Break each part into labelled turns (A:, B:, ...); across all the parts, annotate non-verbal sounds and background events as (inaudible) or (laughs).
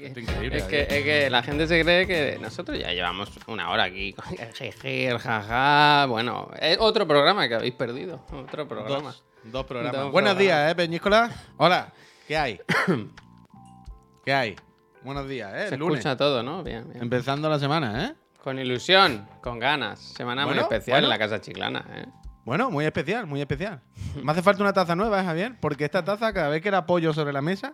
A: Es increíble.
B: Es que, es que la gente se cree que nosotros ya llevamos una hora aquí con el jeje, el jaja. Bueno, es otro programa que habéis perdido. Otro programa.
A: Dos, dos programas.
B: Dos
A: Buenos
B: programas.
A: días, ¿eh, Peñíscola? Hola, ¿qué hay? (coughs) ¿Qué hay? Buenos días, ¿eh?
B: Se
A: lunes.
B: escucha todo, ¿no? Bien, bien.
A: Empezando la semana, ¿eh?
B: Con ilusión, con ganas. Semana muy especial
A: bueno.
B: en la Casa Chiclana, ¿eh?
A: Bueno, muy especial, muy especial. Me hace falta una taza nueva, ¿eh, Javier? Porque esta taza, cada vez que la apoyo sobre la mesa,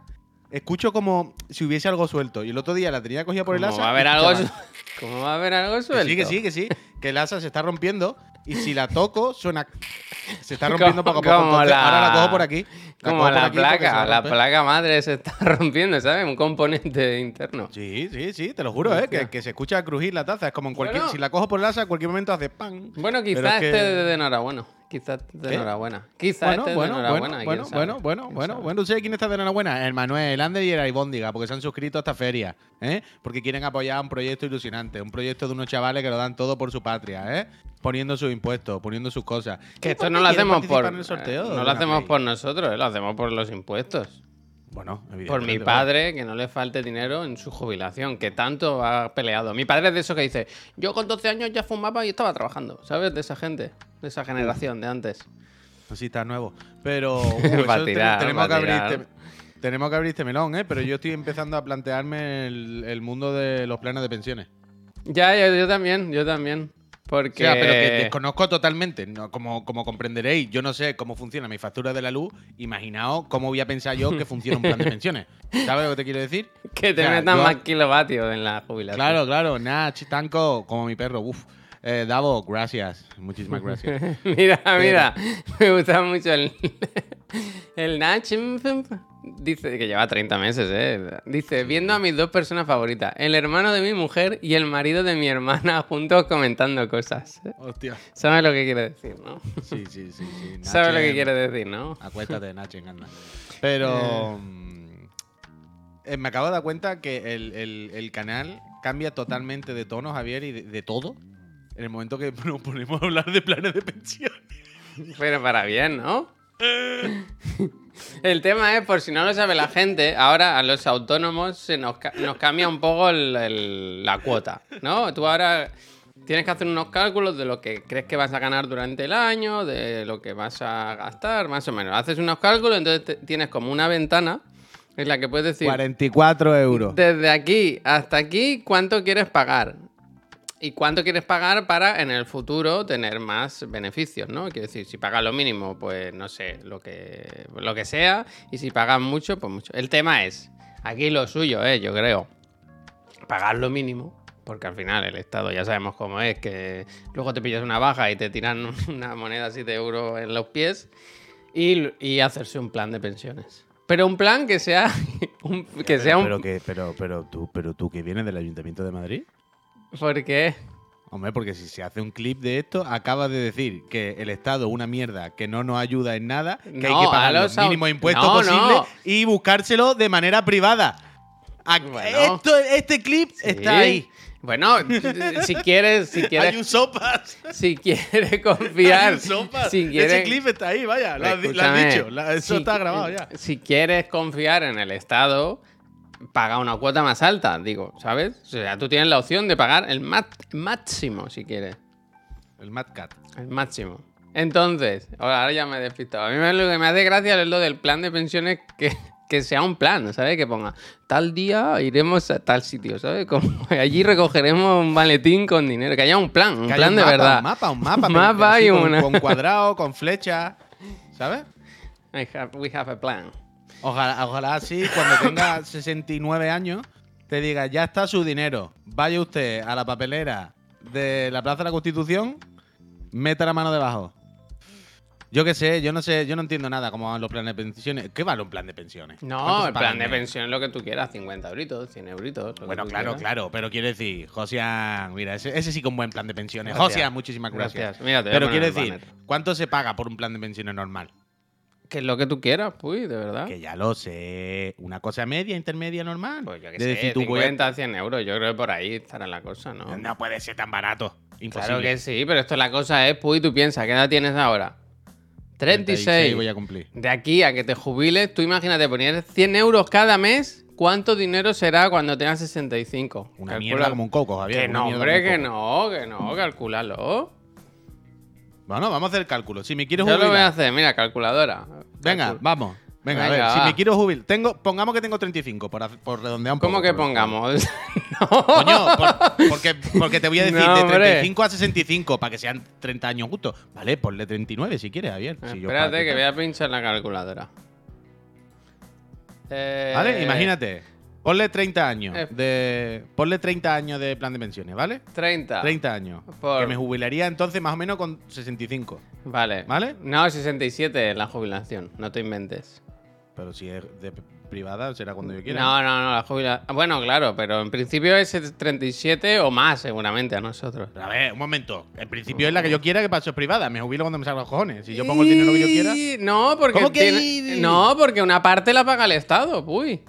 A: escucho como si hubiese algo suelto. Y el otro día la tenía cogida por el
B: ¿Cómo
A: asa.
B: va a haber algo, ¿Cómo va a haber algo
A: Que
B: suelto?
A: sí, que sí, que sí. Que el asa se está rompiendo y si la toco, suena. (laughs) Se está (laughs) rompiendo poco a poco. Entonces,
B: la-
A: ahora la cojo por aquí. la
B: Como la placa, la placa madre se está (laughs) rompiendo, ¿sabes? Un componente interno.
A: Sí, sí, sí, te lo juro, ¿eh? Que, que se escucha crujir la taza. Es como en cualquier.
B: Bueno.
A: Si la cojo por el asa, en cualquier momento hace pan.
B: Bueno, quizás
A: es que-
B: esté de enhorabuena. Quizás de enhorabuena. Quizás
A: Bueno,
B: esté de
A: bueno,
B: enhorabuena.
A: bueno, bueno, bueno, bueno, bueno, bueno. ¿Sabes quién está de enhorabuena? El Manuel, el Ander y el Aibóndiga, porque se han suscrito a esta feria, ¿eh? Porque quieren apoyar un proyecto ilusionante, un proyecto de unos chavales que lo dan todo por su patria, ¿eh? Poniendo sus impuestos, poniendo sus cosas.
B: Que esto
A: ¿Por
B: no lo hacemos por. eh,
A: de
B: no lo
A: una
B: hacemos
A: Play?
B: por nosotros, eh, lo hacemos por los impuestos.
A: Bueno,
B: Por mi padre, que no le falte dinero en su jubilación, que tanto ha peleado. Mi padre es de eso que dice: Yo con 12 años ya fumaba y estaba trabajando, ¿sabes? De esa gente, de esa generación de antes.
A: Así está nuevo. Pero (laughs) uh,
B: tirar,
A: tenemos, que abrir este, tenemos que abrir este melón, ¿eh? Pero yo estoy empezando a plantearme el, el mundo de los planes de pensiones.
B: Ya, yo, yo también, yo también. Porque.
A: O sea, pero que desconozco totalmente. ¿no? Como, como comprenderéis, yo no sé cómo funciona mi factura de la luz. Imaginaos cómo voy a pensar yo que funciona un plan de pensiones. (laughs) ¿Sabes lo que te quiero decir?
B: que te
A: O sea,
B: metan
A: yo-
B: más kilovatios en la jubilación.
A: Claro, claro. Nach, Tanco, como mi perro. Uf. Eh, Davo, gracias. Muchísimas gracias. (laughs)
B: mira, mira, me gusta mucho el, (laughs) el Nach. Dice que lleva 30 meses, ¿eh? Dice, viendo a mis dos personas favoritas, el hermano de mi mujer y el marido de mi hermana (laughs) juntos comentando cosas.
A: Hostia.
B: ¿Sabes lo que quiere decir, no?
A: Sí, sí, sí. sí. (laughs)
B: ¿Sabes lo que quiere decir, no?
A: Acuéstate, Nachen, anda. (laughs) Pero. mm, eh, me acabo de dar cuenta que el, el- el canal cambia totalmente de tono, Javier, y de, de todo. En el momento que nos ponemos a hablar de planes de pensión.
B: Pero para bien, ¿no? El tema es, por si no lo sabe la gente, ahora a los autónomos se nos, ca- nos cambia un poco el- el- la cuota, ¿no? Tú ahora tienes que hacer unos cálculos de lo que crees que vas a ganar durante el año, de lo que vas a gastar, más o menos. Haces unos cálculos, entonces tienes como una ventana en la que puedes decir,
A: 44 euros.
B: desde aquí hasta aquí, ¿cuánto quieres pagar? ¿Y cuánto quieres pagar para en el futuro tener más beneficios, no? Quiero decir, si pagas lo mínimo, pues no sé, lo que, lo que sea. Y si pagas mucho, pues mucho. El tema es, aquí lo suyo es, yo creo, pagar lo mínimo. Porque al final el Estado ya sabemos cómo es, que luego te pillas una baja y te tiran (laughs) una moneda así de euro en los pies. Y, y hacerse un plan de pensiones. Pero un plan que sea, (laughs) un- que sea un,
A: pero, que, pero, pero, tú, pero tú que vienes del Ayuntamiento de Madrid.
B: ¿Por qué?
A: Hombre, porque si se hace un clip de esto, acabas de decir que el Estado es una mierda, que no nos ayuda en nada, que hay que pagar
B: los
A: mínimos impuestos
B: No,
A: posibles
B: no.
A: y buscárselo de manera privada.
B: Bueno.
A: esto, este clip está ahí.
B: Bueno, si quieres, si
A: Hay
B: quieres,
A: un sopas.
B: si quieres (laughs)
A: Hay
B: confiar,
A: un sopas.
B: si
A: Ese
B: quieres,
A: clip está ahí, vaya. Lo has, lo dicho. eso
B: si-
A: está grabado ya.
B: Si quieres confiar en el Estado, paga una cuota más alta, digo, ¿sabes? O sea, tú tienes la opción de pagar el máximo si quieres.
A: El Mad Cat.
B: El máximo. Entonces, ahora ya me he despistado. A mí me- lo que me hace gracia es lo del plan de pensiones que, que sea un plan, ¿sabes? Que ponga tal día iremos a tal sitio, ¿sabes? Como (laughs) allí recogeremos un maletín con dinero. Que haya un plan, un
A: Que
B: plan
A: un
B: de
A: mapa,
B: verdad.
A: Un mapa, un mapa. (laughs)
B: Un mapa y
A: con,
B: una-
A: con cuadrado, con flecha. ¿Sabes?
B: I have- we have a plan.
A: Ojalá, ojalá así, cuando tenga (laughs) 69 años, te diga, ya está su dinero. Vaya usted a la papelera de la Plaza de la Constitución, meta la mano debajo. Yo qué sé, yo no sé, yo no entiendo nada cómo van los planes de pensiones. ¿Qué vale un plan de pensiones?
B: No,
A: ¿Cuánto se
B: el plan de pensión es lo que tú quieras, 50 euritos, 100 euritos.
A: Bueno, claro,
B: quieras.
A: claro, pero quiero decir, Josian, mira, ese, ese sí que es un buen plan de pensiones. Josian, muchísimas gracias.
B: Mira,
A: pero quiero decir,
B: banner.
A: ¿cuánto se paga por un plan de pensiones normal?
B: Que es lo que tú quieras, pues, de verdad.
A: Que ya lo sé. Una cosa media, intermedia, normal.
B: Pues yo que
A: De
B: sé,
A: decir, tú voy a-
B: 50, 100 euros. Yo creo que por ahí estará la cosa, ¿no?
A: No puede ser tan barato. Imposible.
B: Claro que sí, pero esto la cosa es, pues, tú piensas, ¿qué edad tienes ahora? 36.
A: voy a cumplir.
B: De aquí a que te jubiles, tú imagínate poner 100 euros cada mes. ¿Cuánto dinero será cuando tengas 65?
A: Una
B: Calcula-
A: mierda como un coco, Javier.
B: Que no, hombre, que no, que no, calculalo.
A: Bueno, vamos a hacer el cálculo. Si me quiero
B: Yo lo voy a
A: jubilar.
B: hacer, mira, calculadora.
A: Venga,
B: Calcul-
A: vamos. Venga, a si me quiero jubilar. Tengo, pongamos que tengo 35, por, por redondear un poco.
B: ¿Cómo que pongamos? (laughs)
A: Coño, por- porque, porque te voy a decir
B: No,
A: de
B: hombre.
A: 35 a 65 para que sean 30 años justos. Vale, ponle 39 si quieres, Javier. Si yo
B: Espérate
A: para-
B: que voy a pinchar la calculadora. Eh,
A: Vale, imagínate. Ponle 30 años
B: Eh.
A: de. Ponle 30 años de plan de pensiones, ¿vale?
B: 30.
A: 30 años.
B: Por-
A: Que me jubilaría entonces más o menos con 65.
B: Vale.
A: ¿Vale?
B: No, 67 es la jubilación, no te inventes.
A: Pero si es de privada, será cuando yo quiera.
B: No, no, no, la jubilación. Bueno, claro, pero en principio es 37 o más, seguramente, a nosotros.
A: Pero a ver, un momento. En principio es la que yo quiera que paso es privada. Me jubilo cuando me salga los cojones. Si yo pongo el dinero que yo quiera.
B: No, porque.
A: ¿Cómo que
B: tiene- No, porque una parte la paga el Estado, uy.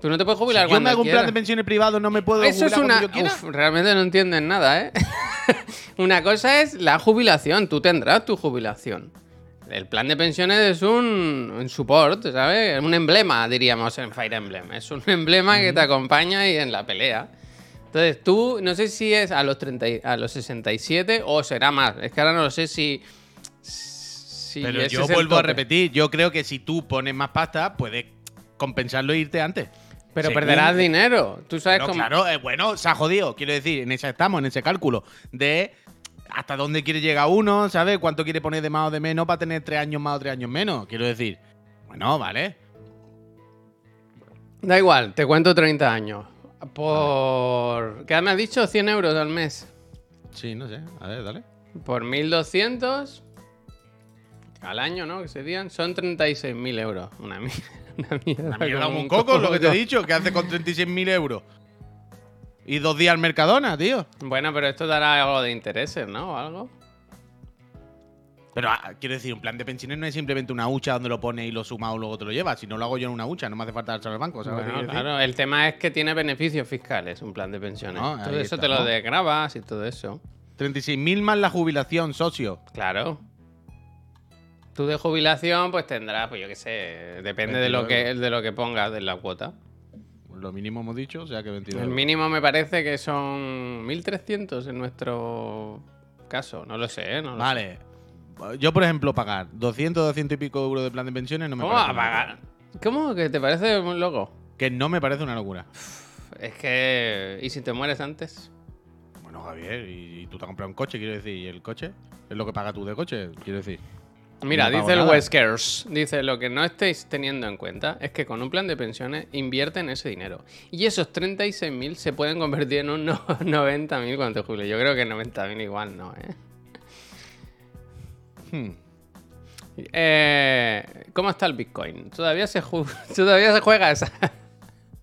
B: Tú no te puedes
A: Si
B: jubilar
A: yo me
B: cuando
A: hago un plan de pensiones privado, no me puedo
B: Eso es
A: jubilar
B: una.
A: cuando yo quiera.
B: Uf, realmente no entienden nada, ¿eh? (laughs) una cosa es la jubilación. Tú tendrás tu jubilación. El plan de pensiones es un, un support, ¿sabes? Un emblema, diríamos en Fire Emblem. Es un (laughs) emblema que te acompaña y en la pelea. Entonces tú, no sé si es a los, 30, y- a los 67 o será más. Es que ahora no lo sé si. si
A: Pero yo vuelvo a repetir. Yo creo que si tú pones más pasta, puedes compensarlo e irte antes.
B: Pero
A: Según-
B: perderás dinero. Tú sabes cómo.
A: claro, eh, bueno, se ha jodido. Quiero decir, en esa estamos, en ese cálculo de hasta dónde quiere llegar uno, ¿sabes? Cuánto quiere poner de más o de menos para tener tres años más o tres años menos. Quiero decir, bueno, vale.
B: Da igual, te cuento 30 años. Por. ¿Qué me has dicho? 100 euros al mes.
A: Sí, no sé. A ver, dale.
B: Por 1200 al año, ¿no? Que serían. Son 36.000 euros. Una, mi- (laughs) una mierda.
A: Una mierda
B: como
A: un coco, lo que te he dicho. ¿Qué hace con 36.000 euros? Y dos días al Mercadona, tío.
B: Bueno, pero esto dará algo de intereses, ¿no? O algo.
A: Pero ah, quiero decir, un plan de pensiones no es simplemente una hucha donde lo pones y lo sumas o luego te lo llevas. Si no lo hago yo en una hucha, no me hace falta dárselo al banco, ¿sabes?
B: Bueno,
A: decir?
B: claro, el tema es que tiene beneficios fiscales, un plan de pensiones.
A: No,
B: todo eso te lo desgrabas y todo eso.
A: 36.000 más la jubilación, socio.
B: Claro. Tú de jubilación, pues tendrás, pues yo qué sé, depende de lo
A: 22
B: que, de lo que pongas de la cuota.
A: Lo mínimo hemos dicho, o sea que 22.
B: El mínimo me parece que son 1.300 en nuestro caso. No lo sé, ¿eh? No lo sé.
A: Vale. Yo, por ejemplo, pagar 200, 200 y pico euros de plan de pensiones no me
B: ¿Cómo
A: parece.
B: va a pagar?
A: locura.
B: ¿Cómo que te parece un loco?
A: Que no me parece una locura.
B: Es que... ¿Y si te mueres antes?
A: Bueno, Javier, y, y tú te has comprado un coche, quiero decir, y el coche es lo que pagas tú de coche, quiero decir.
B: Mira,
A: No
B: dice el
A: nada.
B: Weskers, dice, lo que no estáis teniendo en cuenta es que con un plan de pensiones invierten ese dinero. Y esos 36.000 se pueden convertir en un no- (laughs) 90.000 cuando jubiles. Yo creo que 90.000 igual no, ¿eh?
A: Hmm.
B: Eh, ¿Cómo está el Bitcoin? ¿Todavía se, ju- (laughs) ¿Todavía se juega esa?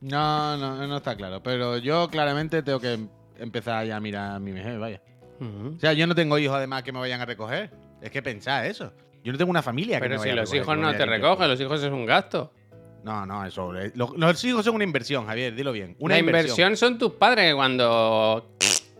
A: No, no, no está claro. Pero yo claramente tengo que em- empezar ya a mirar a mi vejez, vaya. O sea, yo no tengo hijos además que me vayan a recoger. Es que pensad eso. Yo no tengo una familia que
B: Pero
A: me
B: si
A: vaya a
B: los
A: recoger,
B: hijos
A: que
B: no te recogen, los hijos es un gasto.
A: No, no, eso. eh, Los, los hijos son una inversión, Javier, dilo bien. Una
B: la
A: inversión.
B: son tus padres que cuando,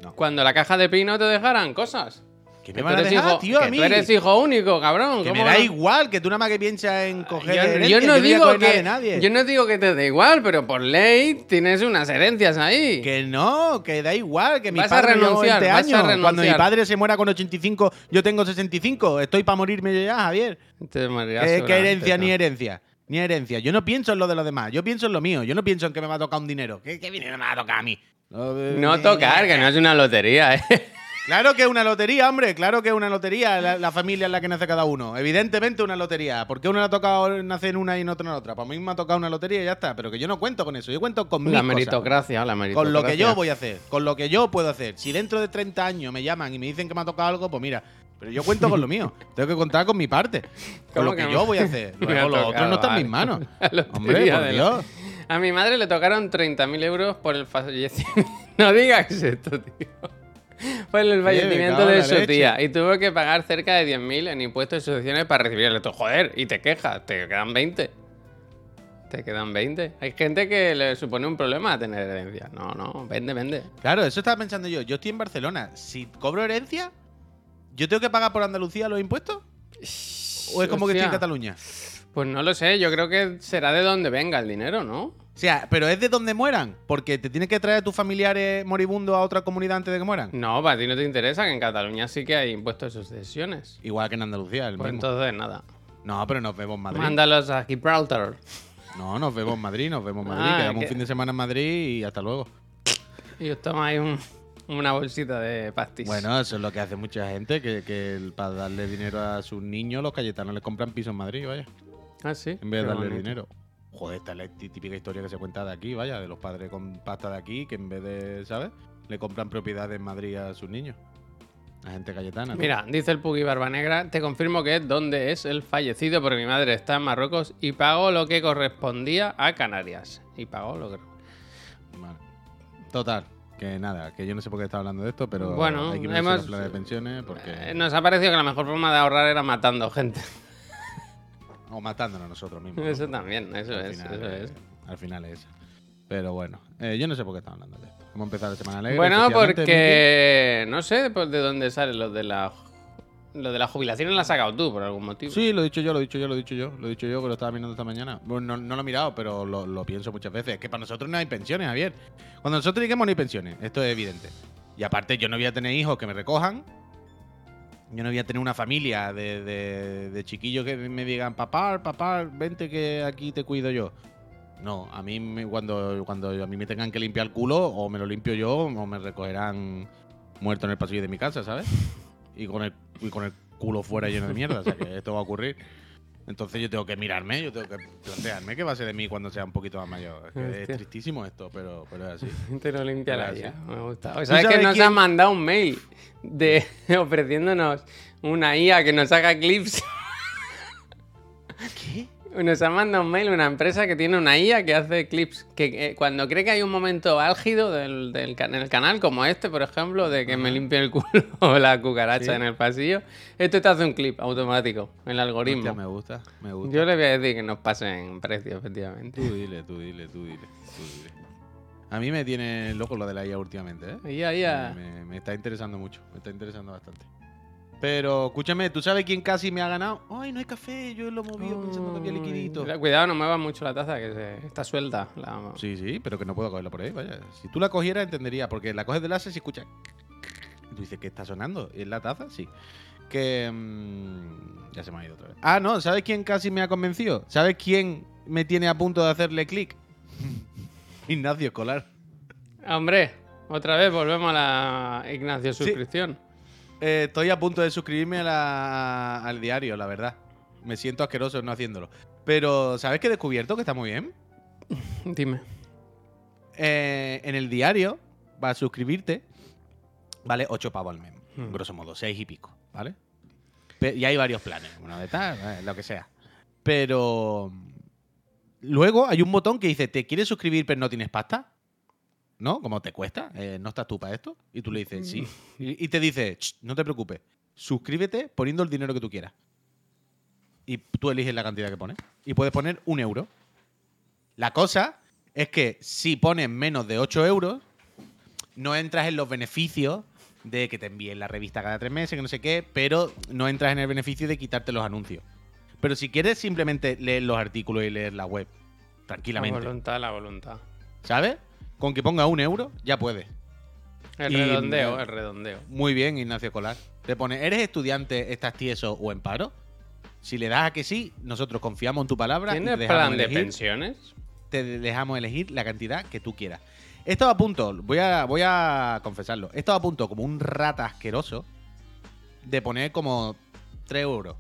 A: No.
B: cuando la caja de pino te dejaran cosas.
A: ¿Qué
B: Que
A: me van a dejar,
B: hijo-
A: tío, a
B: que
A: mí?
B: tú eres hijo único, cabrón.
A: Que
B: ¿cómo
A: me da
B: no?
A: igual, que tú nada más que piensas en coger
B: Yo,
A: herencia,
B: yo no digo que
A: de nadie.
B: yo no digo que te dé igual, pero por ley tienes unas herencias ahí.
A: Que no, que da igual, que mi
B: Vas
A: padre me llevó
B: renunciar,
A: 20
B: vas a.
A: Cuando mi padre se muera con 85, yo tengo 65. Estoy para morirme yo ya, Javier.
B: Te morirás
A: ¿Qué, qué
B: seguramente,
A: herencia
B: ¿no?
A: ni herencia? Ni herencia. Yo no pienso en lo de los demás, yo pienso en lo mío. Yo no pienso en que me va a tocar un dinero. ¿Qué, qué dinero me va a tocar a mí?
B: No tocar, que no es una lotería, ¿eh?
A: Claro que es una lotería, hombre. Claro que es una lotería la, la familia en la que nace cada uno. Evidentemente una lotería. ¿Por qué uno le ha tocado nacer en una y en otra en otra? Para mí me ha tocado una lotería y ya está. Pero que yo no cuento con eso. Yo cuento con mis
B: La
A: cosas.
B: meritocracia, la meritocracia.
A: Con lo que yo voy a hacer, con lo que yo puedo hacer. Si dentro de 30 años me llaman y me dicen que me ha tocado algo, pues mira, pero yo cuento con lo mío. (laughs) Tengo que contar con mi parte. Con
B: ¿Cómo
A: lo que,
B: que
A: yo voy a hacer. (laughs) Luego lo otro no está en mis manos. (laughs) Hombre, por
B: la-
A: Dios.
B: A mi madre le tocaron 30.000 euros por el fallecimiento. no digas esto, tío. (laughs) Por el fallecimiento de su tía. Y tuvo que pagar cerca de 10.000 en impuestos y sucesiones para recibirle. Tú, Joder, y te quejas, te quedan 20. Te quedan 20. Hay gente que le supone un problema tener herencia. No, no, vende, vende.
A: Claro, eso estaba pensando yo. Yo estoy en Barcelona. Si cobro herencia, ¿yo tengo que pagar por Andalucía los impuestos? ¿O es como que estoy en. Cataluña?
B: Pues no lo sé, yo creo que será de donde venga el dinero, ¿no?
A: O sea, pero es de donde mueran, porque te tienes que traer a tus familiares moribundos a otra comunidad antes de que mueran.
B: No, para ti no te interesa, que en Cataluña sí que hay impuestos de sucesiones.
A: Igual que en Andalucía, el
B: Pues
A: mismo.
B: entonces nada.
A: No, pero nos vemos en Madrid.
B: Mándalos a Gibraltar.
A: No, nos vemos en Madrid, nos vemos en Madrid.
B: Ah,
A: Quedamos
B: que-
A: un fin de semana en Madrid y hasta luego.
B: Y os tomáis un- una bolsita de pastis.
A: Bueno, eso es lo que hace mucha gente, que, que el- para darle dinero a sus niños, los cayetanos les compran piso en Madrid, vaya.
B: Ah, sí.
A: En vez de
B: Qué
A: darle
B: bonito.
A: dinero. Joder, esta es la tí- típica historia que se cuenta de aquí, vaya, de los padres con pasta de aquí, que en vez de, ¿sabes? Le compran propiedades en Madrid a sus niños. La gente cayetana. ¿no?
B: Mira, dice el Puggy Barba Negra, te confirmo que es donde es el fallecido porque mi madre está en Marruecos y pagó lo que correspondía a Canarias. Y pagó lo que...
A: Vale. Total, que nada, que yo no sé por qué estaba hablando de esto, pero
B: Bueno,
A: hay que
B: hemos-
A: de pensiones porque...
B: Eh, nos ha parecido que la mejor forma de ahorrar era matando gente.
A: O matándonos nosotros mismos. ¿no?
B: Eso también, eso
A: Al
B: es,
A: final
B: eso es.
A: Al final es. Pero bueno, eh, yo no sé por qué estaba hablando de esto. Hemos empezado la semana alegre.
B: Bueno, porque no sé de dónde sale lo de la lo de la jubilación la has sacado tú por algún motivo.
A: Sí, lo he dicho yo, lo he dicho yo, lo he dicho yo, lo he dicho yo, que lo estaba mirando esta mañana. Bueno, no, no lo he mirado, pero lo, lo pienso muchas veces. Es que para nosotros no hay pensiones, Javier. Cuando nosotros lleguemos no hay pensiones, esto es evidente. Y aparte, yo no voy a tener hijos que me recojan. Yo no voy a tener una familia de, de- de chiquillos que me digan, papá, papá, vente que aquí te cuido yo. No, a mí cuando, cuando a mí me tengan que limpiar el culo, o me lo limpio yo, o me recogerán muerto en el pasillo de mi casa, ¿sabes? Y con el, y con el culo fuera lleno de mierda, o sea que esto va a ocurrir. Entonces yo tengo que mirarme, yo tengo que plantearme qué va a ser de mí cuando sea un poquito más mayor. Es, que es tristísimo esto, pero, pero es así. (laughs)
B: Te lo limpia la
A: Gracias.
B: IA, me gusta. O sea, es que
A: sabes
B: nos
A: quién-
B: han mandado un mail de (laughs) ofreciéndonos una IA que nos haga clips.
A: ¿Qué?
B: Nos ha mandado un mail una empresa que tiene una IA que hace clips. Que eh, cuando cree que hay un momento álgido del, del can- en el canal, como este, por ejemplo, de que me limpie el culo (laughs) o la cucaracha
A: Sí.
B: en el pasillo, esto te hace un clip automático, el algoritmo.
A: Hostia, me gusta, me gusta.
B: Yo le voy a decir que nos pasen precio, efectivamente.
A: Tú dile, tú dile, tú dile, tú dile. A mí me tiene loco lo de la IA últimamente, ¿eh?
B: IA, IA.
A: Me, me- me está interesando mucho, me está interesando bastante. Pero escúchame, ¿tú sabes quién casi me ha ganado? Ay, no hay café, yo lo he movido pensando que había liquidito.
B: Cuidado, no muevas mucho la taza, que se- está suelta. La-
A: Sí, sí, pero que no puedo cogerla por ahí, vaya. Si tú la cogieras entendería, porque la coges de láser y escucha. Y tú dices, ¿qué está sonando? ¿Es la taza? Sí. Que... mm, ya se me ha ido otra vez. Ah, no, ¿sabes quién casi me ha convencido? ¿Sabes quién me tiene a punto de hacerle clic? (laughs) Ignacio Escolar.
B: Hombre, otra vez volvemos a la Ignacio suscripción.
A: Eh, estoy a punto de suscribirme a la- al diario, la verdad. Me siento asqueroso no haciéndolo. Pero, ¿sabes qué he descubierto? Que está muy bien. (laughs)
B: Dime.
A: Eh, en el diario, para suscribirte, vale 8 pavos al mes.
B: Hmm.
A: Grosso modo, 6 y pico, ¿vale? Pe- y hay varios planes, uno de tal, eh, lo que sea. Pero luego hay un botón que dice, ¿te quieres suscribir pero no tienes pasta? ¿No? Como te cuesta, Eh, ¿no estás tú para esto? Y tú le dices, sí. Y, y te dice, "Ch, no te preocupes, suscríbete poniendo el dinero que tú quieras. Y tú eliges la cantidad que pones. Y puedes poner un euro. La cosa es que si pones menos de 8 euros, no entras en los beneficios de que te envíen la revista cada tres meses, que no sé qué, pero no entras en el beneficio de quitarte los anuncios. Pero si quieres simplemente leer los artículos y leer la web,
B: La
A: tranquilamente,
B: voluntad, la voluntad.
A: ¿sabes? Con que ponga un euro, ya puedes.
B: El
A: Y-
B: redondeo, el redondeo.
A: Muy bien, Ignacio Colar. Te pone, ¿eres estudiante, estás tieso o en paro? Si le das a que sí, nosotros confiamos en tu palabra y te
B: ¿Tienes
A: dejamos
B: plan de pensiones?
A: te dejamos elegir la cantidad que tú quieras. He estado a punto, voy a, voy a confesarlo, he estado a punto como un rata asqueroso de poner como 3 euros.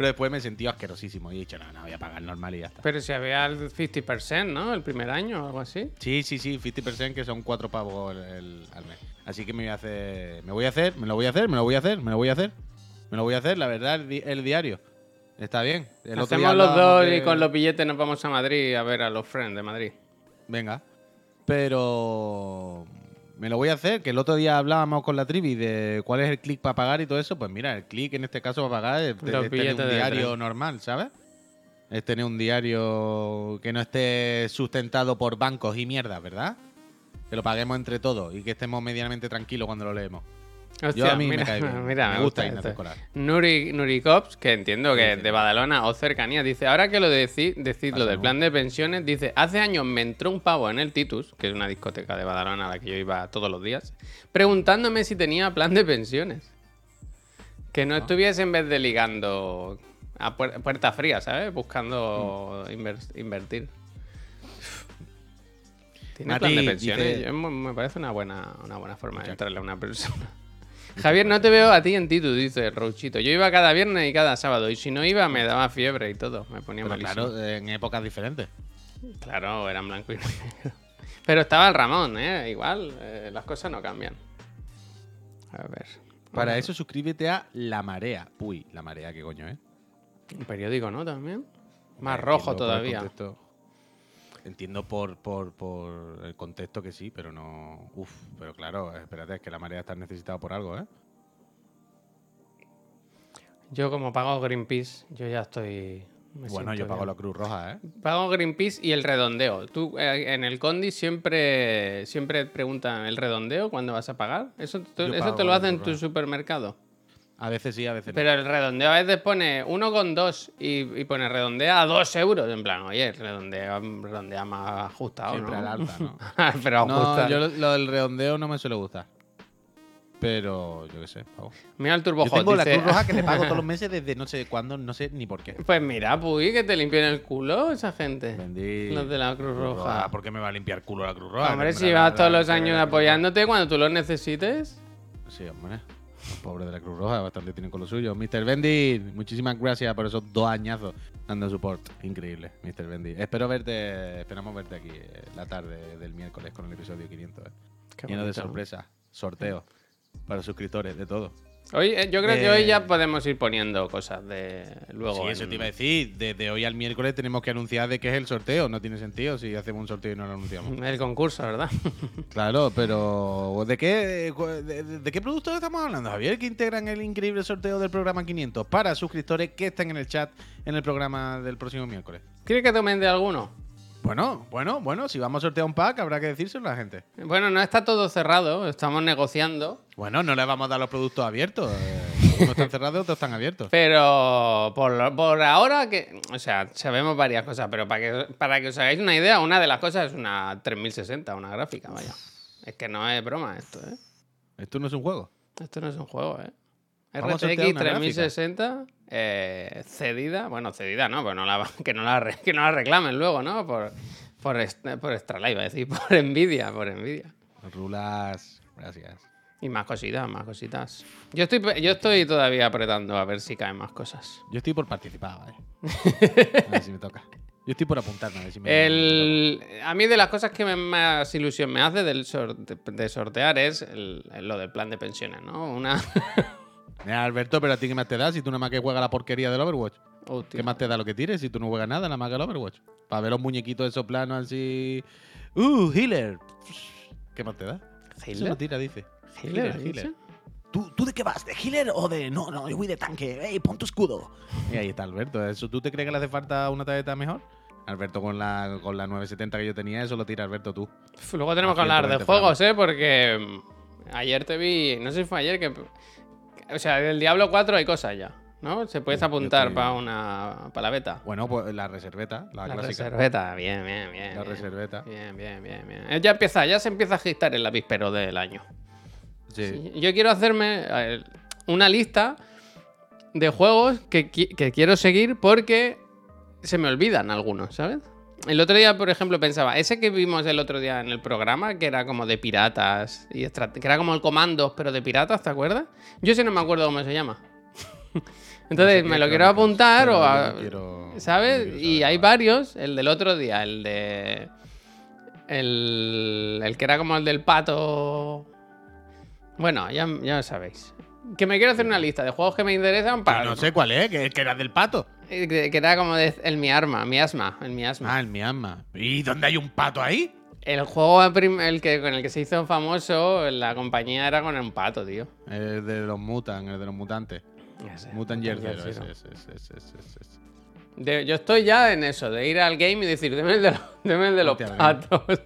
A: Pero después me sentido asquerosísimo y he dicho, no, no, voy a pagar normal y ya está.
B: Pero si había el 50%, ¿no? El primer año o algo así.
A: Sí, sí, sí, 50% que son 4 pavos el- el- al mes. Así que me voy a hacer, me voy a hacer, me lo voy a hacer, me lo voy a hacer, me lo voy a hacer. Me lo voy a hacer, la verdad, el, di- el diario. Está bien. El otro día
B: Hacemos los dos y con los billetes nos vamos a Madrid a ver a los friends de Madrid.
A: Venga. Pero me lo voy a hacer, que el otro día hablábamos con la trivi de cuál es el clic para pagar y todo eso. Pues mira, el clic en este caso para pagar es, es tener un diario normal, ¿sabes? Es tener un diario que no esté sustentado por bancos y mierda, ¿verdad? Que lo paguemos entre todos y que estemos medianamente tranquilos cuando lo leemos.
B: Hostia,
A: Yo a mí
B: mira,
A: me cae bien. (laughs)
B: mira, me,
A: me gusta Ignacio.
B: Nuri, Nuri Cops, que entiendo que es de Badalona o cercanía, dice, ahora que lo decís, decís lo del plan de pensiones, dice, hace años me entró un pavo en el Titus, que es una discoteca de Badalona a la que yo iba todos los días, preguntándome si tenía plan de pensiones. Que
A: Ah.
B: no estuviese en vez de ligando a puer- puerta fría, ¿sabes? Buscando
A: Mm.
B: inver- invertir. Tiene
A: Mati
B: plan de pensiones.
A: dice-
B: me parece una buena, una buena forma de entrarle a una persona. Javier, no te veo a ti en Titu, dice Rouchito. Yo iba cada viernes y cada sábado. Y si no iba, me daba fiebre y todo. Me ponía
A: Pero
B: malísimo.
A: claro, en épocas diferentes.
B: Claro, era en blanco y negro. (laughs) Pero estaba el Ramón, ¿eh? Igual, eh, las cosas no cambian. A ver.
A: Para eso suscríbete a La Marea. Uy, La Marea, qué coño, ¿eh?
B: Un periódico, ¿no? También. Más rojo todavía.
A: Entiendo por, por, por el contexto que sí, pero no. Uf, pero claro, espérate, es que la marea está necesitada por algo, ¿eh?
B: Yo como pago Greenpeace, yo ya estoy...
A: bueno, yo pago
B: bien.
A: la Cruz Roja, ¿eh?
B: Pago Greenpeace y el redondeo. Tú eh, en el Condi siempre, siempre preguntan el redondeo cuando vas a pagar. ¿Eso, tú- eso te lo hacen en tu supermercado?
A: A veces sí, a veces no.
B: Pero el redondeo a veces pone 1,2 y, y pone redondea a 2 euros. En plan, oye, redondea, redondea más ajustado,
A: Siempre
B: ¿no?
A: al alza, ¿no? (laughs)
B: Pero
A: No,
B: ajustado.
A: yo lo, lo del redondeo no me suele gustar. Pero yo qué sé, pago.
B: Mira el turbo
A: Yo
B: Hot,
A: tengo la Cruz Roja que le pago (laughs) todos los meses desde no sé cuándo, no sé ni por qué.
B: Pues mira, Puy, que te limpien el culo esa gente.
A: Vendí.
B: Los de la Cruz Roja.
A: ¿Por qué me va a limpiar culo la Cruz Roja?
B: Hombre, si vas todos
A: la-
B: los años
A: Roja.
B: apoyándote cuando tú lo necesites.
A: Sí, hombre. Los pobres de la Cruz Roja bastante tienen con lo suyo. Mr. Bendy, muchísimas gracias por esos dos añazos dando support. Increíble, Mr. Bendy. Espero verte, esperamos verte aquí eh, la tarde del miércoles con el episodio 500. eh. Lleno de sorpresas, sorteos para suscriptores, de todo.
B: Hoy, eh, yo creo que hoy ya podemos ir poniendo cosas de luego.
A: sí, eso
B: en-
A: te iba a decir. Desde hoy al miércoles tenemos que anunciar de qué es el sorteo. No tiene sentido si hacemos un sorteo y no lo anunciamos.
B: El concurso, ¿verdad? (laughs)
A: Claro, pero ¿de qué, de, qué productos estamos hablando, Javier? Que integran el increíble sorteo del programa 500 para suscriptores que están en el chat en el programa del próximo miércoles.
B: ¿Quieres que tomen de alguno?
A: Bueno, bueno, bueno, si vamos a sortear un pack habrá que decírselo a la gente.
B: Bueno, no está todo cerrado, estamos negociando.
A: Bueno, no le vamos a dar los productos abiertos. eh, unos están cerrados, otros están abiertos.
B: Pero por, lo- por ahora que. O sea, sabemos varias cosas, pero para que, para que os hagáis una idea, una de las cosas es una 3060, una gráfica, vaya. Es que no es broma esto, ¿eh?
A: Esto no es un juego.
B: Esto no es un juego, ¿eh?
A: Vamos
B: RTX
A: una gráfica.
B: 3060 eh, cedida, bueno, cedida no, pero no la, (laughs) que, no la, que no la reclamen luego, ¿no? Por, por, por Extra iba a decir, (laughs) por envidia, por envidia.
A: Rulas, gracias.
B: Y más cositas, más cositas. Yo estoy, yo estoy todavía apretando a ver si caen más cosas.
A: Yo estoy por participar, ¿vale? (laughs) A ver si me toca. Yo estoy por apuntarme, a ver si me
B: El, a mí de las cosas que me- más ilusión me hace del sor- de, sortear es el- lo del plan de pensiones, ¿no? Una...
A: Mira, Alberto, pero a ti qué más te da si tú nada más que juegas la porquería del Overwatch.
B: Hostia.
A: ¿Qué más te da lo que tires si tú no juegas nada, nada más que el Overwatch? Para ver los muñequitos de esos planos así. ¡Uh, healer! ¿Qué más te da? Eso
B: ¿Hitler?
A: no tira, dice.
B: ¿Hitler,
A: Healer, healer.
C: ¿Tú, ¿Tú de qué vas? ¿De healer o de.? No, no, yo voy de tanque. ¡Ey, pon tu escudo!
A: Y ahí está Alberto. ¿Eso tú te crees que le hace falta una tarjeta mejor? Alberto con la, con la 970 que yo tenía, eso lo tira Alberto tú.
B: Luego tenemos que hablar de
A: 120
B: juegos, ¿eh? Porque mm, ayer te vi, no sé si fue ayer que... O sea, del Diablo 4 hay cosas ya, ¿no? Se puedes apuntar para una para la beta.
A: Bueno, pues la reserveta, la,
B: La
A: clásica.
B: reserveta, bien, bien, bien.
A: La
B: bien.
A: reserveta.
B: Bien, bien, bien, bien. Eh, Ya empieza, ya se empieza a agitar el avispero del año.
A: Sí.
B: Yo quiero hacerme una lista de juegos que, que quiero seguir porque se me olvidan algunos, ¿sabes? El otro día, por ejemplo, pensaba, ese que vimos el otro día en el programa, que era como de piratas, y que era como el comandos, pero de piratas, ¿te acuerdas? Yo sí no me acuerdo cómo se llama. (laughs) Entonces,
A: No sé
B: me lo quiero apuntar o... a-
A: quiero-
B: ¿Sabes?
A: no
B: y hay varios. El del otro día, el de... El, el que era como el del pato... Bueno, ya, ya sabéis. Que me quiero hacer una lista de juegos que me interesan para...
A: Pero no sé cuál es, que, que era del pato.
B: Eh, Que, que era como de, el miarma, miasma, el miasma.
A: Ah, el Myanmar. ¿Y dónde hay un pato ahí?
B: El juego el que, con el que se hizo famoso, la compañía era con un pato, tío.
A: El de los mutan, el de los mutantes.
B: Ese,
A: Mutant Year Zero, ese, ese, ese, ese.
B: De- yo estoy ya en eso, de ir al game y decir, deme el de, los- deme el de los patos. (laughs)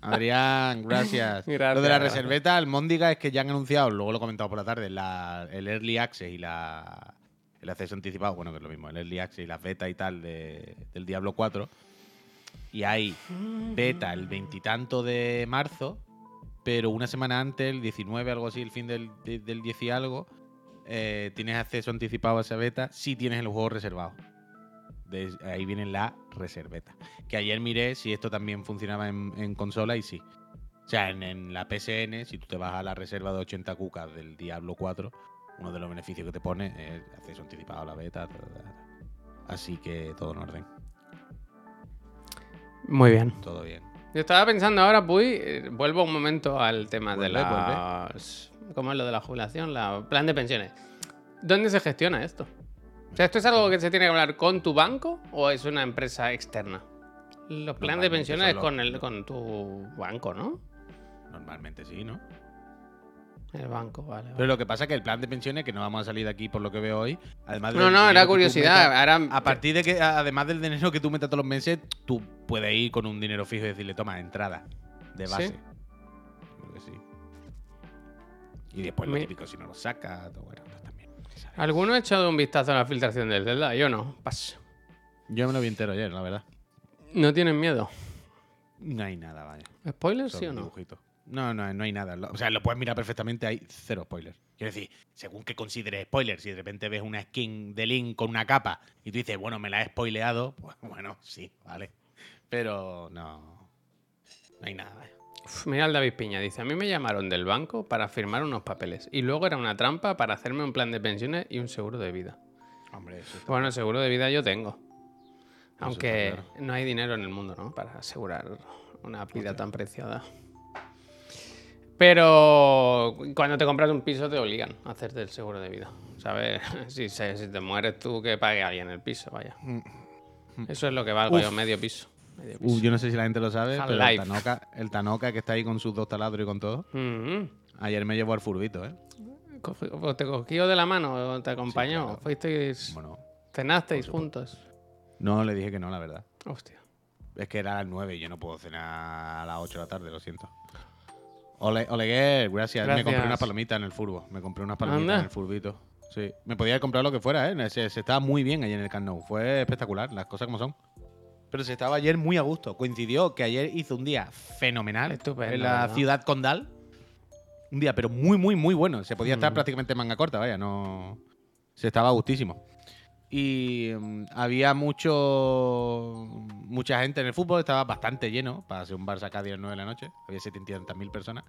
A: Adrián, gracias. (laughs)
B: Gracias,
A: Lo de la reserveta, el Móndiga, es que ya han anunciado, luego lo he comentado por la tarde, la- el Early Access y la, el acceso anticipado, bueno, que es lo mismo, el Early Access y las beta y tal de- del Diablo 4. Y hay beta el veintitanto de marzo, pero una semana antes, el 19, algo así, el fin del, de- del 10 y algo, eh, tienes acceso anticipado a esa beta si tienes el juego reservado. De- ahí viene la reserveta. Que ayer miré si esto también funcionaba en, en consola y sí. O sea, en, en la PSN, si tú te vas a la reserva de 80 cucas del Diablo 4, uno de los beneficios que te pone es acceso anticipado a la beta. ta, ta, ta. Así que todo en orden,
B: Muy bien.
A: todo bien.
B: Yo estaba pensando ahora, Puy, eh, vuelvo un momento al tema de
A: Vuelve,
B: las... ¿Cómo es lo de la jubilación? La plan de pensiones. ¿Dónde se gestiona esto? O sea, ¿esto es algo que se tiene que hablar con tu banco o es una empresa externa? Los planes de pensiones es
A: son
B: con,
A: los-
B: el, con tu banco, ¿no?
A: Normalmente sí, ¿no?
B: El banco, vale. vale.
A: Pero lo que pasa es que el plan de pensiones, que no vamos a salir de aquí por lo que veo hoy, además
B: No,
A: del
B: no,
A: dinero
B: era curiosidad.
A: metas-
B: Ahora,
A: A partir de que, además del dinero que tú metas todos los meses, tú puedes ir con un dinero fijo y decirle, toma, entrada de
B: ¿Sí?
A: base. Creo que sí. Y después lo típico, si no lo sacas, todo bueno.
B: ¿Alguno ha echado un vistazo a la filtración del Zelda? Yo no. Pas.
A: Yo me lo vi entero ayer, la verdad.
B: ¿No tienen miedo?
A: No hay nada, vaya.
B: ¿Spoilers, sí o no?
A: No, no, no hay nada. O sea, lo puedes mirar perfectamente, hay cero spoilers. Quiero decir, según que consideres spoilers, si de repente ves una skin de Link con una capa y tú dices, bueno, me la he spoileado, (laughs) pues bueno, sí, vale. Pero no. No hay nada, vaya.
B: Uf, mira el David Piña, dice, a mí me llamaron del banco para firmar unos papeles y luego era una trampa para hacerme un plan de pensiones y un seguro de vida.
A: Hombre, eso está-
B: Bueno, el seguro de vida yo tengo. Aunque
A: claro.
B: no hay dinero en el mundo, ¿no? Para asegurar una vida tan preciada. Pero cuando te compras un piso te obligan a hacerte el seguro de vida. ¿Sabes? (laughs) Si, si te mueres tú, que pague alguien el piso, vaya. Eso es lo que valgo yo, medio piso.
A: Uh, yo no sé si la gente lo sabe, pero el. Tanoka, el Tanoka que está ahí con sus dos taladros y con todo,
B: Mhm.
A: ayer me llevó al furbito, ¿eh?
B: O ¿Te cogió de la mano o te acompañó?
A: claro.
B: ¿Fuisteis,
A: Bueno,
B: cenasteis juntos?
A: no le dije que no, la verdad.
B: Hostia.
A: Es que era a las 9 y yo no puedo cenar a las 8 de la tarde, lo siento. Ole, Oleguer, gracias. Me compré unas palomitas en el furbo. Me compré unas palomitas
B: Anda.
A: en el furbito. Sí. Me podía haber comprado lo que fuera, ¿eh? Se, se estaba muy bien allí en el Camp. Fue espectacular, las cosas como son. Pero se estaba ayer muy a gusto. Coincidió que ayer hizo un día fenomenal
B: Estupendo,
A: en la
B: ¿verdad?
A: ciudad condal. Un día, pero muy, muy, muy bueno. Se podía estar
B: Mm.
A: prácticamente en manga corta, vaya, no. Se estaba a gustísimo. Y mm, había mucho mucha gente en el fútbol, estaba bastante lleno para ser un Barça Cádiz a las 9 de la noche. Había 700.000 personas.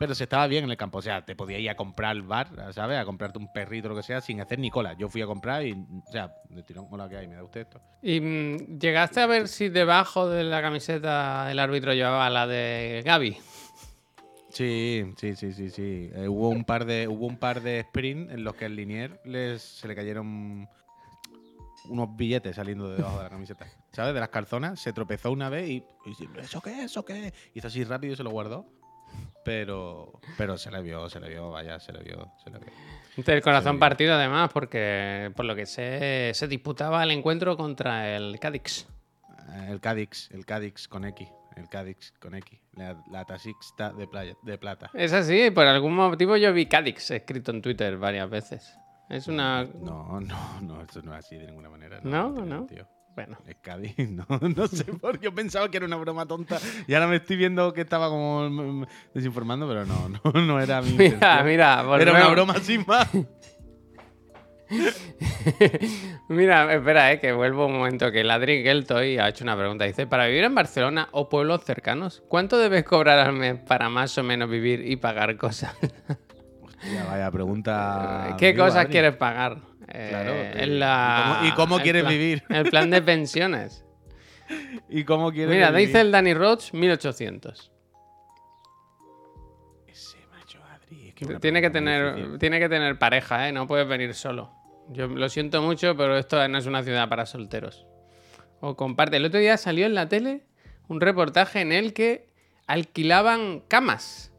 A: Pero se estaba bien en el campo. O sea, te podías ir a comprar al bar, ¿sabes? A comprarte un perrito o lo que sea, sin hacer ni cola. Yo fui a comprar y, o sea, de tirón, hola, ¿qué hay? ¿Me da usted esto?
B: ¿Y mm, llegaste a ver si debajo de la camiseta el árbitro llevaba la de Gaby?
A: Sí, sí, sí, sí, sí. Eh, hubo un par de hubo un par de sprint en los que el linier les, se le cayeron unos billetes saliendo de debajo de la camiseta. ¿Sabes? De las calzonas. Se tropezó una vez y, y dice, ¿eso qué? ¿Eso qué? Hizo así rápido y se lo guardó. Pero, pero se le vio, se le vio, vaya, se le vio, se le vio.
B: El corazón partido además, porque por lo que sé, se disputaba el encuentro contra el Cadix.
A: Eh, El Cadix, el Cadix con X. El Cadix con X. La, la taxista de, playa, de plata.
B: Es así, por algún motivo yo vi Cadix escrito en Twitter varias veces. Es una...
A: No, no, no, eso no es así de ninguna manera.
B: ¿No? ¿No?
A: sentido.
B: Bueno.
A: Es Cádiz, (laughs) no, no sé por qué. Yo pensaba que era una broma tonta y ahora me estoy viendo que estaba como mm, desinformando, pero no, no, (laughs) no era mi
B: Mira,
A: intención.
B: mira,
A: Era una broma sin más. (laughs)
B: Mira, espera, eh, que vuelvo un momento. Que Ladri Geltoy ha hecho una pregunta. Dice: Para vivir en Barcelona o pueblos cercanos, ¿cuánto debes cobrar al mes para más o menos vivir y pagar cosas?
A: Hostia, vaya pregunta.
B: ¿Qué
A: amigo,
B: cosas
A: Adri.
B: quieres pagar?
A: Claro,
B: Eh,
A: ¿y
B: en la-
A: cómo- y cómo
B: el
A: quieres
B: plan-
A: vivir? (laughs)
B: El plan de pensiones. (laughs)
A: ¿Y cómo quieres
B: Mira,
A: vivir?
B: dice el Danny Roach 1800.
A: Ese macho Adri. es que
B: Tiene que, tener, tiene que tener pareja, ¿eh? No puedes venir solo. Yo lo siento mucho, pero esto no es una ciudad para solteros. O comparte. El otro día salió en la tele un reportaje en el que alquilaban camas.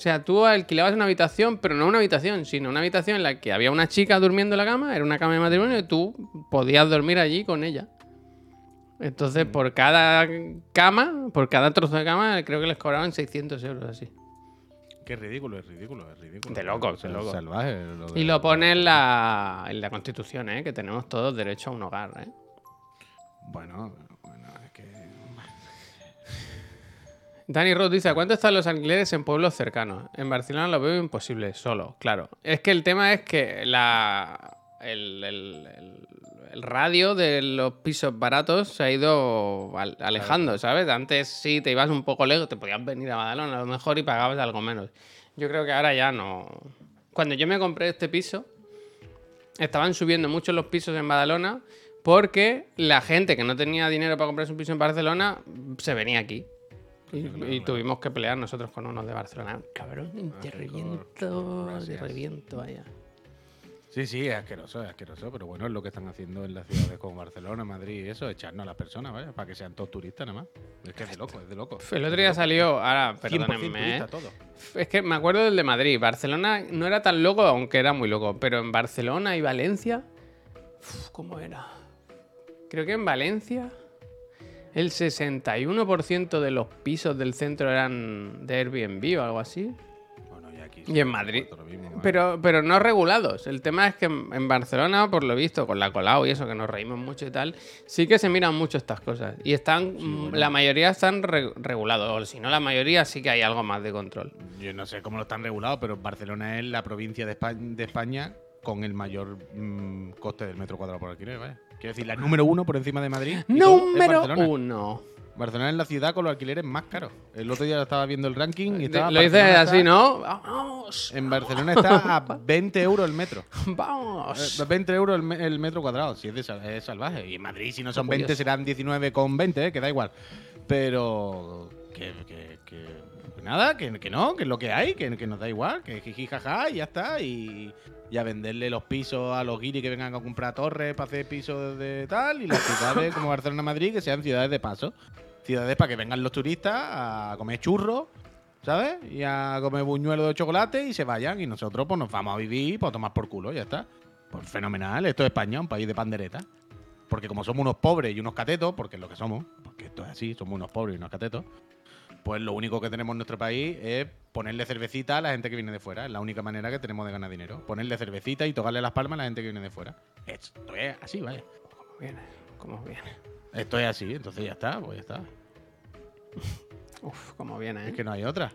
B: O sea, tú alquilabas una habitación, pero no una habitación, sino una habitación en la que había una chica durmiendo en la cama, era una cama de matrimonio, y tú podías dormir allí con ella. Entonces, por cada cama, por cada trozo de cama, creo que les cobraban 600 euros así.
A: Qué ridículo, es ridículo, es ridículo.
B: De loco, de loco.
A: Salvaje. lo de-
B: Y lo pone en la, en la Constitución, ¿eh? Que tenemos todos derecho a un hogar, ¿eh?
A: Bueno,
B: Dani Roth dice, ¿a cuánto están los alquileres en pueblos cercanos? En Barcelona lo veo imposible, solo, claro. Es que el tema es que la, el, el- el- el radio de los pisos baratos se ha ido al- alejando, ¿sabes? Antes sí te ibas un poco lejos, te podías venir a Badalona a lo mejor y pagabas algo menos. Yo creo que ahora ya no... Cuando yo me compré este piso, estaban subiendo mucho los pisos en Badalona porque la gente que no tenía dinero para comprarse un piso en Barcelona se venía aquí. Y, y tuvimos que pelear nosotros con unos de Barcelona. Cabrón, te reviento, te reviento, vaya.
A: Sí, sí, es asqueroso, es asqueroso, pero bueno, es lo que están haciendo en las ciudades como Barcelona, Madrid y eso, echarnos a las personas, vaya, para que sean todos turistas nada más. Es que es de loco, es de loco.
B: El otro día salió, ahora,
A: 100%
B: perdónenme, ¿eh?
A: todo.
B: es que me acuerdo del de Madrid. Barcelona no era tan loco, aunque era muy loco, pero en Barcelona y Valencia, uf, ¿cómo era? Creo que en Valencia el 61% de los pisos del centro eran de Airbnb o algo así.
A: Bueno, y aquí
B: Y en Madrid.
A: mismo, vaya.
B: Pero, pero no regulados. El tema es que en, Barcelona, por lo visto, con la Colau y eso, que nos reímos mucho y tal, sí que se miran mucho estas cosas. Y están, mm, la mayoría están re- regulados. O si no, la mayoría sí que hay algo más de control.
A: Yo no sé cómo lo están regulados, pero Barcelona es la provincia de España, de España con el mayor mm, coste del metro cuadrado por alquiler, vaya. Quiero decir, la número uno por encima de Madrid.
B: Número
A: Barcelona.
B: uno.
A: Barcelona es la ciudad con los alquileres más caros. El otro día estaba viendo el ranking y estaba.
B: Lo dices así, ¿no? Vamos,
A: En Barcelona está a (laughs) 20 euros el metro.
B: vamos.
A: Eh, 20 euros el, me- el metro cuadrado, si es, de es salvaje. Y en Madrid, si no son 20,
B: Orgulloso.
A: serán 19,20, eh, que da igual. Pero. Que, que, que- que nada, que, que no, que es lo que hay, que, que nos da igual, que jiji jaja y ya está. Y, y a venderle los pisos a los guiris que vengan a comprar torres para hacer pisos de tal. Y las ciudades como Barcelona Madrid, que sean ciudades de paso. Ciudades para que vengan los turistas a comer churros. ¿Sabes? Y a comer buñuelos de chocolate y se vayan. Y nosotros, pues, nos vamos a vivir, pues, a tomar por culo, ya está. Pues fenomenal. Esto es España, un país de pandereta. Porque como somos unos pobres y unos catetos, porque es lo que somos, porque esto es así, somos unos pobres y unos catetos, pues lo único que tenemos en nuestro país es ponerle cervecita a la gente que viene de fuera. Es la única manera que tenemos de ganar dinero. Ponerle cervecita y tocarle las palmas a la gente que viene de fuera. Esto es así, vaya.
B: ¿Cómo viene? ¿Cómo viene?
A: Esto es así, entonces ya está, pues ya está. (laughs)
B: Uf, cómo viene, ¿eh?
A: Es que no hay otra.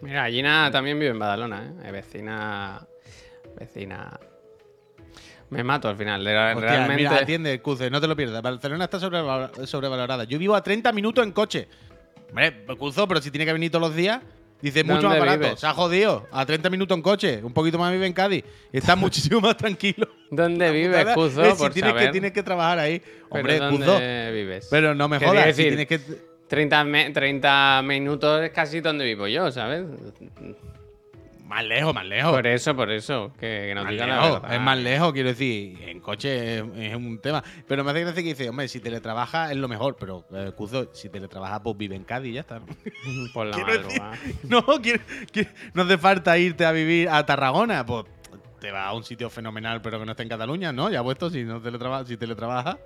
B: Mira, Gina también vive en Badalona, ¿eh? Es vecina. Vecina. Me mato al final.
A: Hostia,
B: realmente.
A: Mira, atiende, Cuce, no te lo pierdas. Barcelona está sobrevalor- sobrevalorada. Yo vivo a 30 minutos en coche. Hombre, Cuzo, pero si tiene que venir todos los días, dice mucho
B: ¿Dónde
A: más barato.
B: vives?
A: Se ha jodido. A 30 minutos en coche. Un poquito más vive en Cádiz. Y está (laughs) muchísimo más tranquilo.
B: ¿Dónde vives. Cuzo?
A: Si
B: por
A: tienes, que, tienes que trabajar ahí.
B: Pero
A: Hombre,
B: ¿dónde
A: Cuzo.
B: vives?
A: Pero no me jodas. si tienes que.
B: 30, me- 30 minutos es casi donde vivo yo, ¿sabes?
A: Más lejos, más lejos.
B: Por eso, por eso. Que, que no
A: Más
B: diga la verdad.
A: es más lejos, quiero decir, en coche es, es un tema. Pero me hace gracia que dice, hombre, si teletrabaja es lo mejor, pero eh, Cuzo, si teletrabaja, pues vive en Cádiz y ya está. ¿no? (laughs)
B: Por la
A: Quiero
B: madrugada. (laughs)
A: No, quiere- no hace falta irte a vivir a Tarragona, pues te vas a un sitio fenomenal, pero que no esté en Cataluña, ¿no? Ya puesto, si no teletraba- si teletrabajas.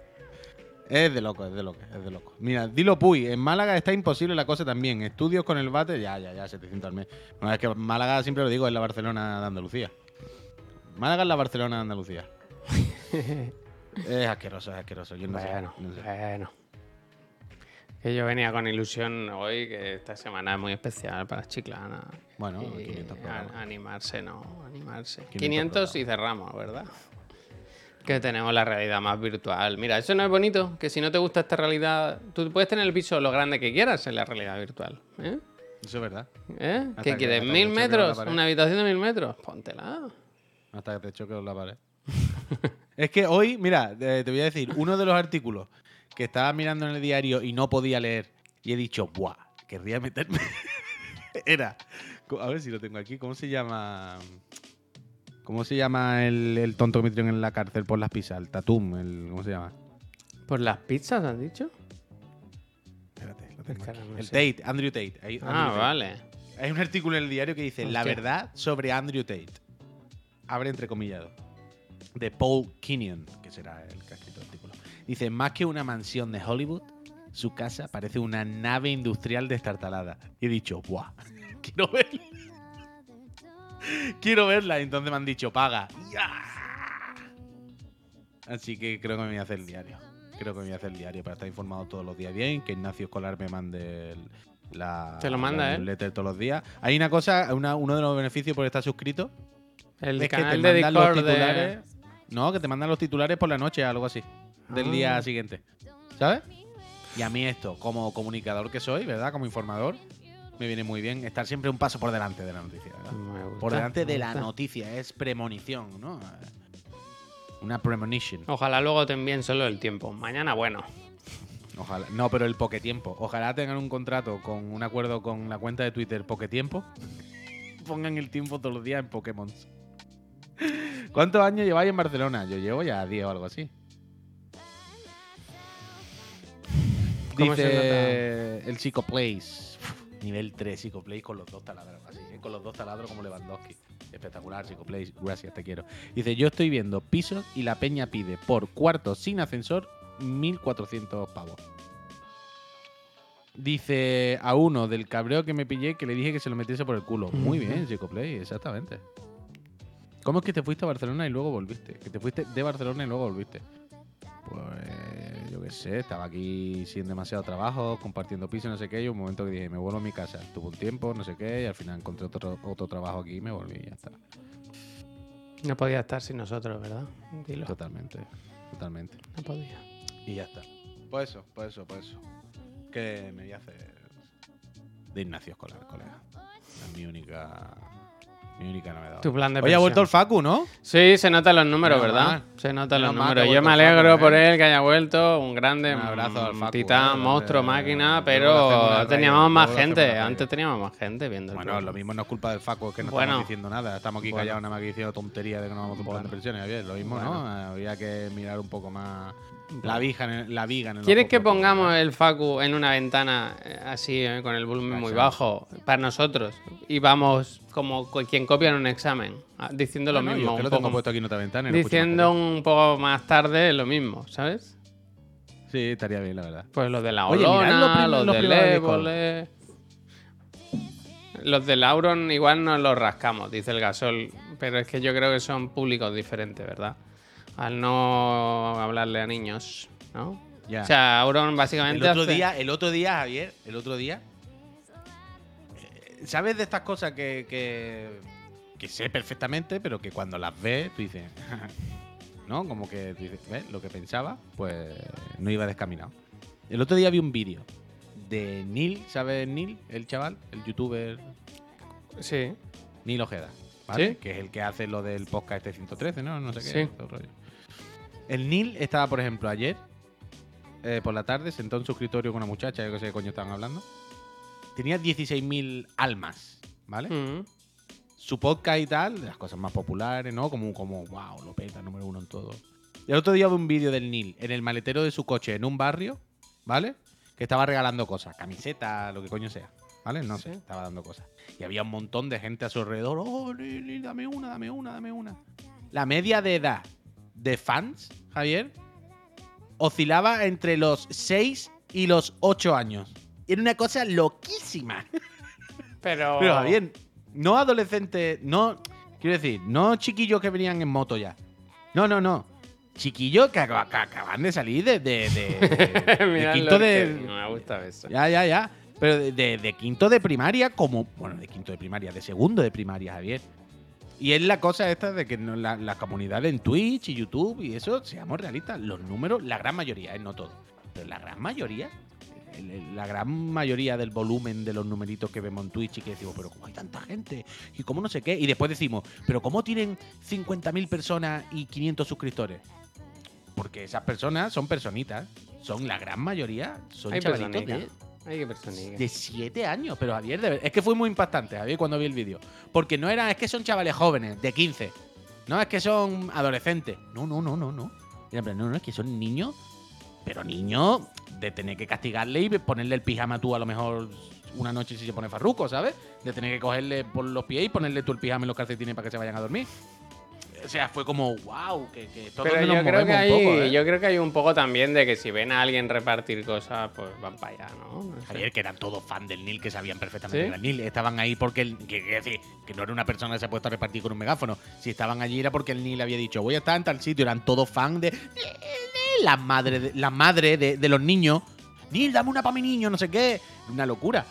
A: Es de loco, es de loco, es de loco. Mira, dilo Puy, en Málaga está imposible la cosa también. Estudios con el bate, ya, ya, ya, 700 al mes. Bueno, es que Málaga siempre lo digo, es la Barcelona de Andalucía. Málaga es la Barcelona de Andalucía. (laughs) es asqueroso, es asqueroso. Yo no sé,
B: Bueno,
A: no sé.
B: bueno. Que yo venía con ilusión hoy, que esta semana es muy especial para Chiclana.
A: Bueno,
B: Y
A: 500
B: a-
A: programas.
B: animarse, no, animarse.
A: 500
B: 500, y cerramos, ¿verdad? Que tenemos la realidad más virtual. Mira, eso no es bonito, que si no te gusta esta realidad, tú puedes tener el piso lo grande que quieras en la realidad virtual. ¿Eh?
A: Eso es verdad.
B: ¿Eh?
A: Hasta
B: ¿Qué quieres? ¿Mil
A: con
B: metros? ¿Una habitación de mil metros? Póntela.
A: Hasta que te choque la pared. es que hoy, mira, eh, te voy a decir, uno de los artículos que estaba mirando en el diario y no podía leer y he dicho, ¡buah! Querría meterme. (laughs) Era. A ver si lo tengo aquí. ¿Cómo se llama? ¿Cómo se llama el, el tonto que metieron en la cárcel por las pizzas? El Tatum, el, ¿cómo se llama?
B: ¿Por las pizzas has dicho?
A: Espérate, lo tengo aquí.
B: no
A: El
B: sé.
A: Tate, Andrew Tate. Ahí, Andrew
B: Ah,
A: Tate.
B: vale.
A: Hay un artículo en el diario que dice La
B: Hostia.
A: verdad sobre Andrew Tate. Abre entrecomillado. De Paul Kinnion, que será el que ha escrito el artículo. Dice, más que una mansión de Hollywood, su casa parece una nave industrial destartalada. Y he dicho, ¡buah! (laughs) Quiero verla. Quiero verla. Y entonces me han dicho, paga. Así que creo que me voy a hacer el diario. Creo que me voy a hacer el diario para estar informado todos los días bien. Que Ignacio Escolar me mande el- la,
B: Te lo manda,
A: la
B: ¿eh?
A: todos los días. Hay una cosa, una- uno de los beneficios por estar suscrito
B: El
A: es que te
B: de
A: mandan los
B: de...
A: titulares. No, que te mandan los titulares por la noche, algo así. Del
B: Ah.
A: día siguiente. ¿Sabes? Y a mí esto, como comunicador que soy, ¿verdad? Como informador, me viene muy bien estar siempre un paso por delante de la noticia, ¿verdad?
B: Me gusta,
A: Por delante de la noticia, es premonición, ¿no? Una premonition.
B: Ojalá luego te envíen solo el tiempo. Mañana, bueno.
A: Ojalá. No, pero el Poquetiempo. Ojalá tengan un contrato con un acuerdo con la cuenta de Twitter Poquetiempo. Pongan el tiempo todos los días en Pokémon. ¿Cuántos años lleváis en Barcelona? Yo llevo ya 10 o algo así.
B: ¿Cómo se
A: Dice el Psicoplays. Nivel 3 Psicoplays con los dos taladros. Así, ¿eh? con los dos taladros como Lewandowski. Espectacular, Psicoplays. Gracias, te quiero. Dice, yo estoy viendo pisos y la peña pide por cuarto sin ascensor 1.400 pavos. Dice a uno del cabreo que me pillé que le dije que se lo metiese por el culo. Muy bien, Psicoplay, exactamente. ¿Cómo es que te fuiste a Barcelona y luego volviste? Que te fuiste de Barcelona y luego volviste. Pues yo qué sé, estaba aquí sin demasiado trabajo, compartiendo piso, no sé qué, y un momento que dije, me vuelvo a mi casa. Tuve un tiempo, no sé qué, y al final encontré otro, otro trabajo aquí y me volví y ya está.
B: No podía estar sin nosotros, ¿verdad? Dilo.
A: Totalmente, totalmente.
B: No podía.
A: Y ya está. Pues eso, pues eso, pues eso. Que me voy a hacer de Ignacio Escolar, colega. Es mi única, única novedad.
B: Tu plan de
A: Hoy ha vuelto el. Facu, ¿no?
B: Sí, se notan los números,
A: Menos
B: ¿verdad?
A: mal.
B: Se notan los
A: Menos mal que
B: números.
A: ha
B: Yo me
A: vuelto el
B: alegro
A: Facu,
B: por
A: ¿eh?
B: él que haya vuelto. Un grande,
A: Un abrazo al
B: un
A: Facu,
B: titán,
A: ¿eh?
B: monstruo, máquina.
A: luego
B: Pero
A: le hacemos una
B: teníamos
A: raya,
B: más
A: luego le hacemos
B: gente.
A: una raya.
B: Antes teníamos más gente viendo el
A: Bueno,
B: programa.
A: lo mismo no es culpa del Facu, es que no
B: Bueno.
A: estamos diciendo nada. Estamos aquí
B: Bueno.
A: callados, nada más que diciendo tonterías de que no vamos a un plan de pensiones. Javier. Lo mismo. ¿no? Había que mirar un poco más la viga en el, la viga en el
B: ¿Quieres que pongamos el Facu en una ventana eh, así, eh, con el volumen muy bajo, para nosotros? Y vamos como co- quien copia en un examen, ah, diciendo lo
A: yo
B: mismo.
A: es que
B: un
A: lo tengo
B: poco-
A: puesto aquí en otra ventana. y lo escucho más
B: diciendo un poco más tarde lo mismo, ¿sabes?
A: Sí, estaría bien, la verdad.
B: Pues los de la
A: Oye, mirad
B: Olona,
A: los de.
B: Évole. Los del Auron igual nos los rascamos, dice el Gasol. Pero es que yo creo que son públicos diferentes, ¿verdad? Al no hablarle a niños, ¿no?
A: Ya.
B: O sea, Auron
A: el
B: básicamente.
A: otro
B: hace-
A: día, el otro día, Javier, el otro día. eh, ¿Sabes de estas cosas que, que, que sé perfectamente, pero que cuando las ves, tú dices. (laughs) ¿No? Como que tú dices, ¿ves? Lo que pensaba, pues no iba descaminado. El otro día vi un vídeo de Neil, ¿sabes Neil? El chaval, el youtuber
B: Sí.
A: Neil Ojeda, ¿vale?
B: Sí.
A: Que es el que hace lo del podcast este 113, ¿no? No sé qué.
B: Sí.
A: todo el rollo. El Neil estaba, por ejemplo, ayer, eh, por la tarde, sentado en su escritorio con una muchacha, yo qué sé qué coño estaban hablando. Tenía 16.000 almas, ¿vale?
B: Mm.
A: Su podcast y tal, de las cosas más populares, ¿no? Como, como wow, lo peta, número uno en todo. Y el otro día vi un vídeo del Neil en el maletero de su coche en un barrio, ¿vale? Que estaba regalando cosas, camisetas, lo que coño sea, ¿vale? No sé,
B: Sí.
A: estaba dando cosas. Y había un montón de gente a su alrededor. Oh, Neil, Neil, dame una, dame una, dame una. La media de edad de fans, Javier, oscilaba entre los 6 y los 8 años. Era una cosa loquísima.
B: Pero. (laughs)
A: Pero Javier, no adolescentes, no. Quiero decir, no chiquillos que venían en moto ya. No, no, no. Chiquillos que, acaba- que acaban de salir de, de, de- (laughs) de- de
B: Mirad
A: quinto de.
B: No me gusta eso.
A: Ya, ya, ya. Pero de quinto de primaria, como. Bueno, de quinto de primaria, de segundo de primaria, Javier. Y es la cosa esta de que no- la, la comunidad en Twitch y YouTube y eso, seamos realistas, los números, la gran mayoría, eh, no todo, pero la gran mayoría, la gran mayoría del volumen de los numeritos que vemos en Twitch y que decimos, pero ¿cómo hay tanta gente? ¿Y cómo no sé qué? Y después decimos, pero ¿cómo tienen 50.000 personas y 500 suscriptores? Porque esas personas son personitas, son la gran mayoría, son chavalitos de, de 7 años. Pero Javier, de es que fue muy impactante, Javier, cuando vi el vídeo. Porque no era, es que son chavales jóvenes, de 15. No, es que son adolescentes. No, no, no, no, no. En plan, no, no, es que son niños. Pero niños de tener que castigarle y ponerle el pijama tú a lo mejor una noche si se pone farruco, ¿sabes? De tener que cogerle por los pies y ponerle tú el pijama y los calcetines para que se vayan a dormir. O sea, fue como, wow, que, que todos
B: Pero
A: nos
B: yo creo, que hay,
A: un poco, ¿eh?
B: yo creo que hay un poco también de que si ven a alguien repartir cosas, pues van para allá, ¿no? No sé.
A: Javier, que eran todos fan del Nil, que sabían perfectamente
B: ¿Sí?
A: que era el Nil. Estaban ahí porque el, que, que decir, que no era una persona que se ha puesto a repartir con un megáfono. Si estaban allí era porque el Nil había dicho, voy a estar en tal sitio. Eran todos fan de, de- de la madre, de, la madre de, de los niños. Nil, dame una para mi niño, no sé qué. Una locura.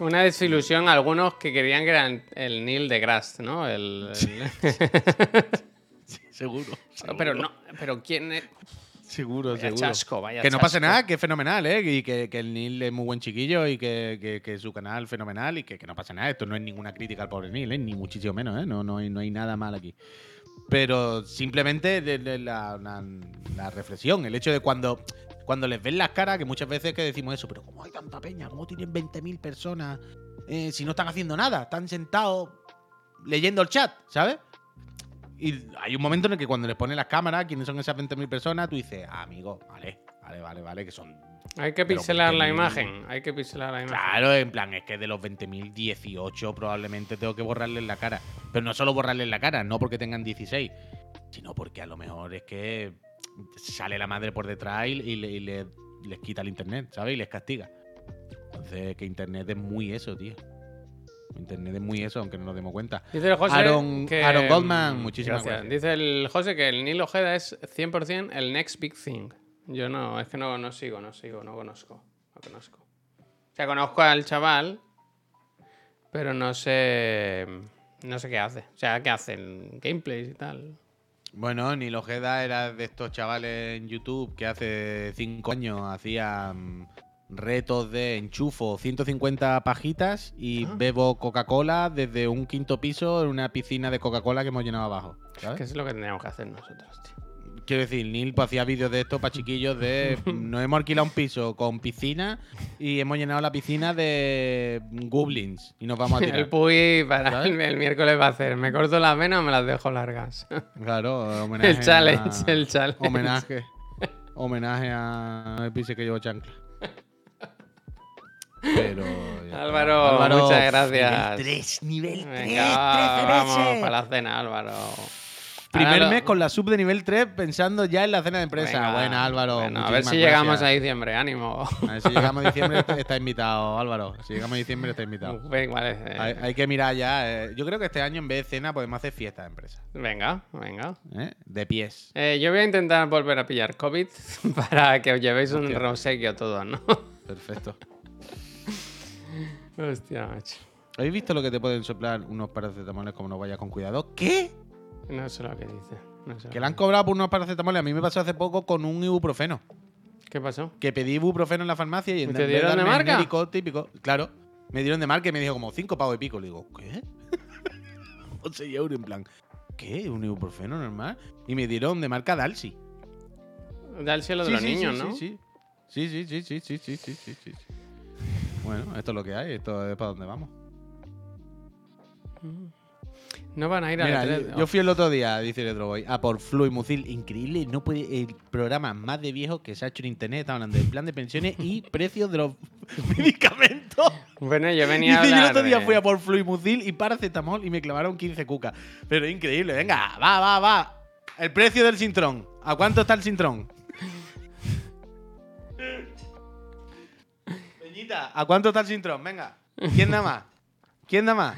B: Una desilusión algunos que querían que eran el Neil de Grass, ¿no? El, el- (laughs)
A: Seguro.
B: pero no, pero quién es?
A: Seguro,
B: Vaya
A: seguro.
B: chasco, vaya
A: que no pase
B: chasco.
A: nada, que es fenomenal, ¿eh? Y que, que el Nil es muy buen chiquillo y que, que- que su canal fenomenal y que, que no pasa nada. Esto no es ninguna crítica al pobre Nil, ¿eh? Ni muchísimo menos, ¿eh? No, no, hay, no hay nada mal aquí. Pero simplemente de- de la, la- la reflexión, el hecho de cuando, cuando les ven las caras, que muchas veces que decimos eso, pero ¿cómo hay tanta peña? ¿Cómo tienen 20.000 personas eh, si no están haciendo nada? Están sentados leyendo el chat, ¿sabes? Y hay un momento en el que cuando les ponen las cámaras, quiénes son esas 20.000 personas, tú dices, ah, amigo, vale, vale, vale, vale, que son.
B: Hay que pixelar la
A: 20.000.
B: imagen, hay que pixelar la imagen.
A: Claro, en plan, es que de los 20.000, 18 probablemente tengo que borrarles la cara. Pero no solo borrarles la cara, no porque tengan 16, sino porque a lo mejor es que sale la madre por detrás y, y le- y le- les quita el internet, ¿sabes? Y les castiga. Entonces, que internet es muy eso, tío. Internet es muy eso, aunque no nos demos cuenta.
B: Dice el José
A: Aaron-
B: que,
A: Aaron Goldman, muchísimas gracias.
B: Dice el José que el Neil Ojeda es 100% el next big thing. Yo no, es que no, no sigo, no sigo, no conozco. No conozco. O sea, conozco al chaval, pero no sé. No sé qué hace. O sea, qué hacen gameplays y tal.
A: Bueno, Nil Ojeda era de estos chavales en YouTube que hace 5 años hacían retos de enchufo 150 pajitas y
B: Ah.
A: bebo Coca-Cola desde un quinto piso en una piscina de Coca-Cola que hemos llenado abajo.
B: es lo que teníamos que hacer nosotros, tío.
A: Quiero decir, Neil pues, hacía vídeos de esto para chiquillos de (laughs) nos hemos alquilado un piso con piscina y hemos llenado la piscina de goblins y nos vamos a (laughs)
B: El
A: tirar.
B: Puy para
A: ¿Sabes?
B: el, el miércoles va a hacer. Me corto las venas o me las dejo largas. (laughs)
A: Claro, homenaje.
B: El challenge,
A: a-
B: el challenge.
A: Homenaje. Homenaje a el pise que llevo chancla. Pero.
B: Álvaro, muchas gracias.
C: Nivel 3, nivel 3,
B: Venga,
C: 13
B: vamos para la cena, Álvaro.
A: Primer
B: Ahora
A: mes con la sub de nivel 3 pensando ya en la cena de empresa.
B: Venga,
A: Buena, Álvaro.
B: bueno, a ver si llegamos a diciembre, ánimo.
A: A ver si llegamos a diciembre, está, está invitado, Álvaro. Si llegamos a diciembre, está invitado.
B: Venga, vale, eh,
A: Hay, hay que mirar ya. eh, Yo creo que este año en vez de cena podemos hacer fiesta de empresa.
B: venga, venga.
A: ¿eh? De pies.
B: Eh, yo voy a intentar volver a pillar COVID (laughs) para que os llevéis un
A: Hostia.
B: obsequio todos, ¿no?
A: Perfecto.
B: Hostia, macho.
A: ¿Habéis visto lo que te pueden soplar unos paracetamoles como no vayas con cuidado? ¿Qué?
B: No sé lo que dice. no sé lo
A: Que le han cobrado por unos paracetamoles. A mí me pasó hace poco con un ibuprofeno.
B: ¿Qué pasó?
A: Que pedí ibuprofeno en la farmacia y en
B: ¿Y te
A: vez
B: dieron de
A: darme
B: marca?
A: médico típico, claro, me dieron de marca y me dijo como 5 pavos y pico. Le digo, ¿qué? (laughs) 11 euros en plan, ¿qué? ¿Un ibuprofeno normal? Y me dieron de marca Dalsi.
B: Da el cielo de
A: Sí,
B: los
A: sí,
B: niños,
A: sí,
B: ¿no?
A: Sí, sí, sí, sí, sí, sí, sí, sí, sí, sí, sí. Bueno, esto es lo que hay, esto es para dónde vamos.
B: No van a ir a
A: Mira,
B: la
A: yo, yo fui el otro día, dice Retroboy, a por Fluimucil. Increíble, no puede el programa más de viejo que se ha hecho en internet. Está hablando del plan de pensiones y (laughs) precios de los (laughs) medicamentos.
B: Bueno, yo venía a
A: yo el otro día fui a por Fluimucil y paracetamol y me clavaron 15 cucas. Pero increíble, venga, va, va, va. El precio del Sintrón. ¿A cuánto está el Sintrón? (laughs) Peñita, ¿a cuánto está el Sintrón? Venga. ¿Quién da más? ¿Quién da más?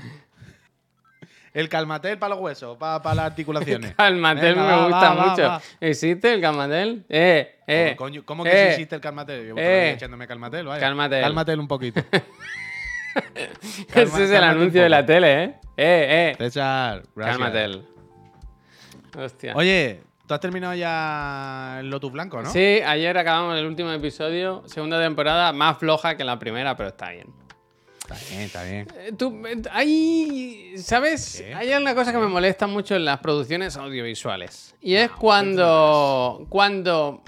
A: El calmatel para los huesos, para las articulaciones.
B: Calmatel
A: Venga,
B: me
A: va,
B: gusta
A: va,
B: mucho.
A: va.
B: ¿Existe el Calmatel? Eh, eh.
A: ¿Cómo, coño? ¿Cómo que
B: eh,
A: sí existe el calmatel? Yo
B: eh.
A: eh, echándome calmatel, vaya.
B: Calmatel.
A: Cálmatel un poquito. (laughs)
B: Ese es el anuncio de la tele, ¿eh? Eh, eh.
A: César, gracias.
B: Calmatel. Hostia.
A: Oye, tú has terminado ya el Lotus Blanco, ¿no?
B: Sí, ayer acabamos el último episodio, segunda temporada, más floja que la primera, pero está bien.
A: Está bien, está bien.
B: Eh, Tú, eh, hay, ¿sabes?
A: ¿Qué?
B: Hay una cosa que me molesta mucho en las producciones audiovisuales. Y es cuando, cuando,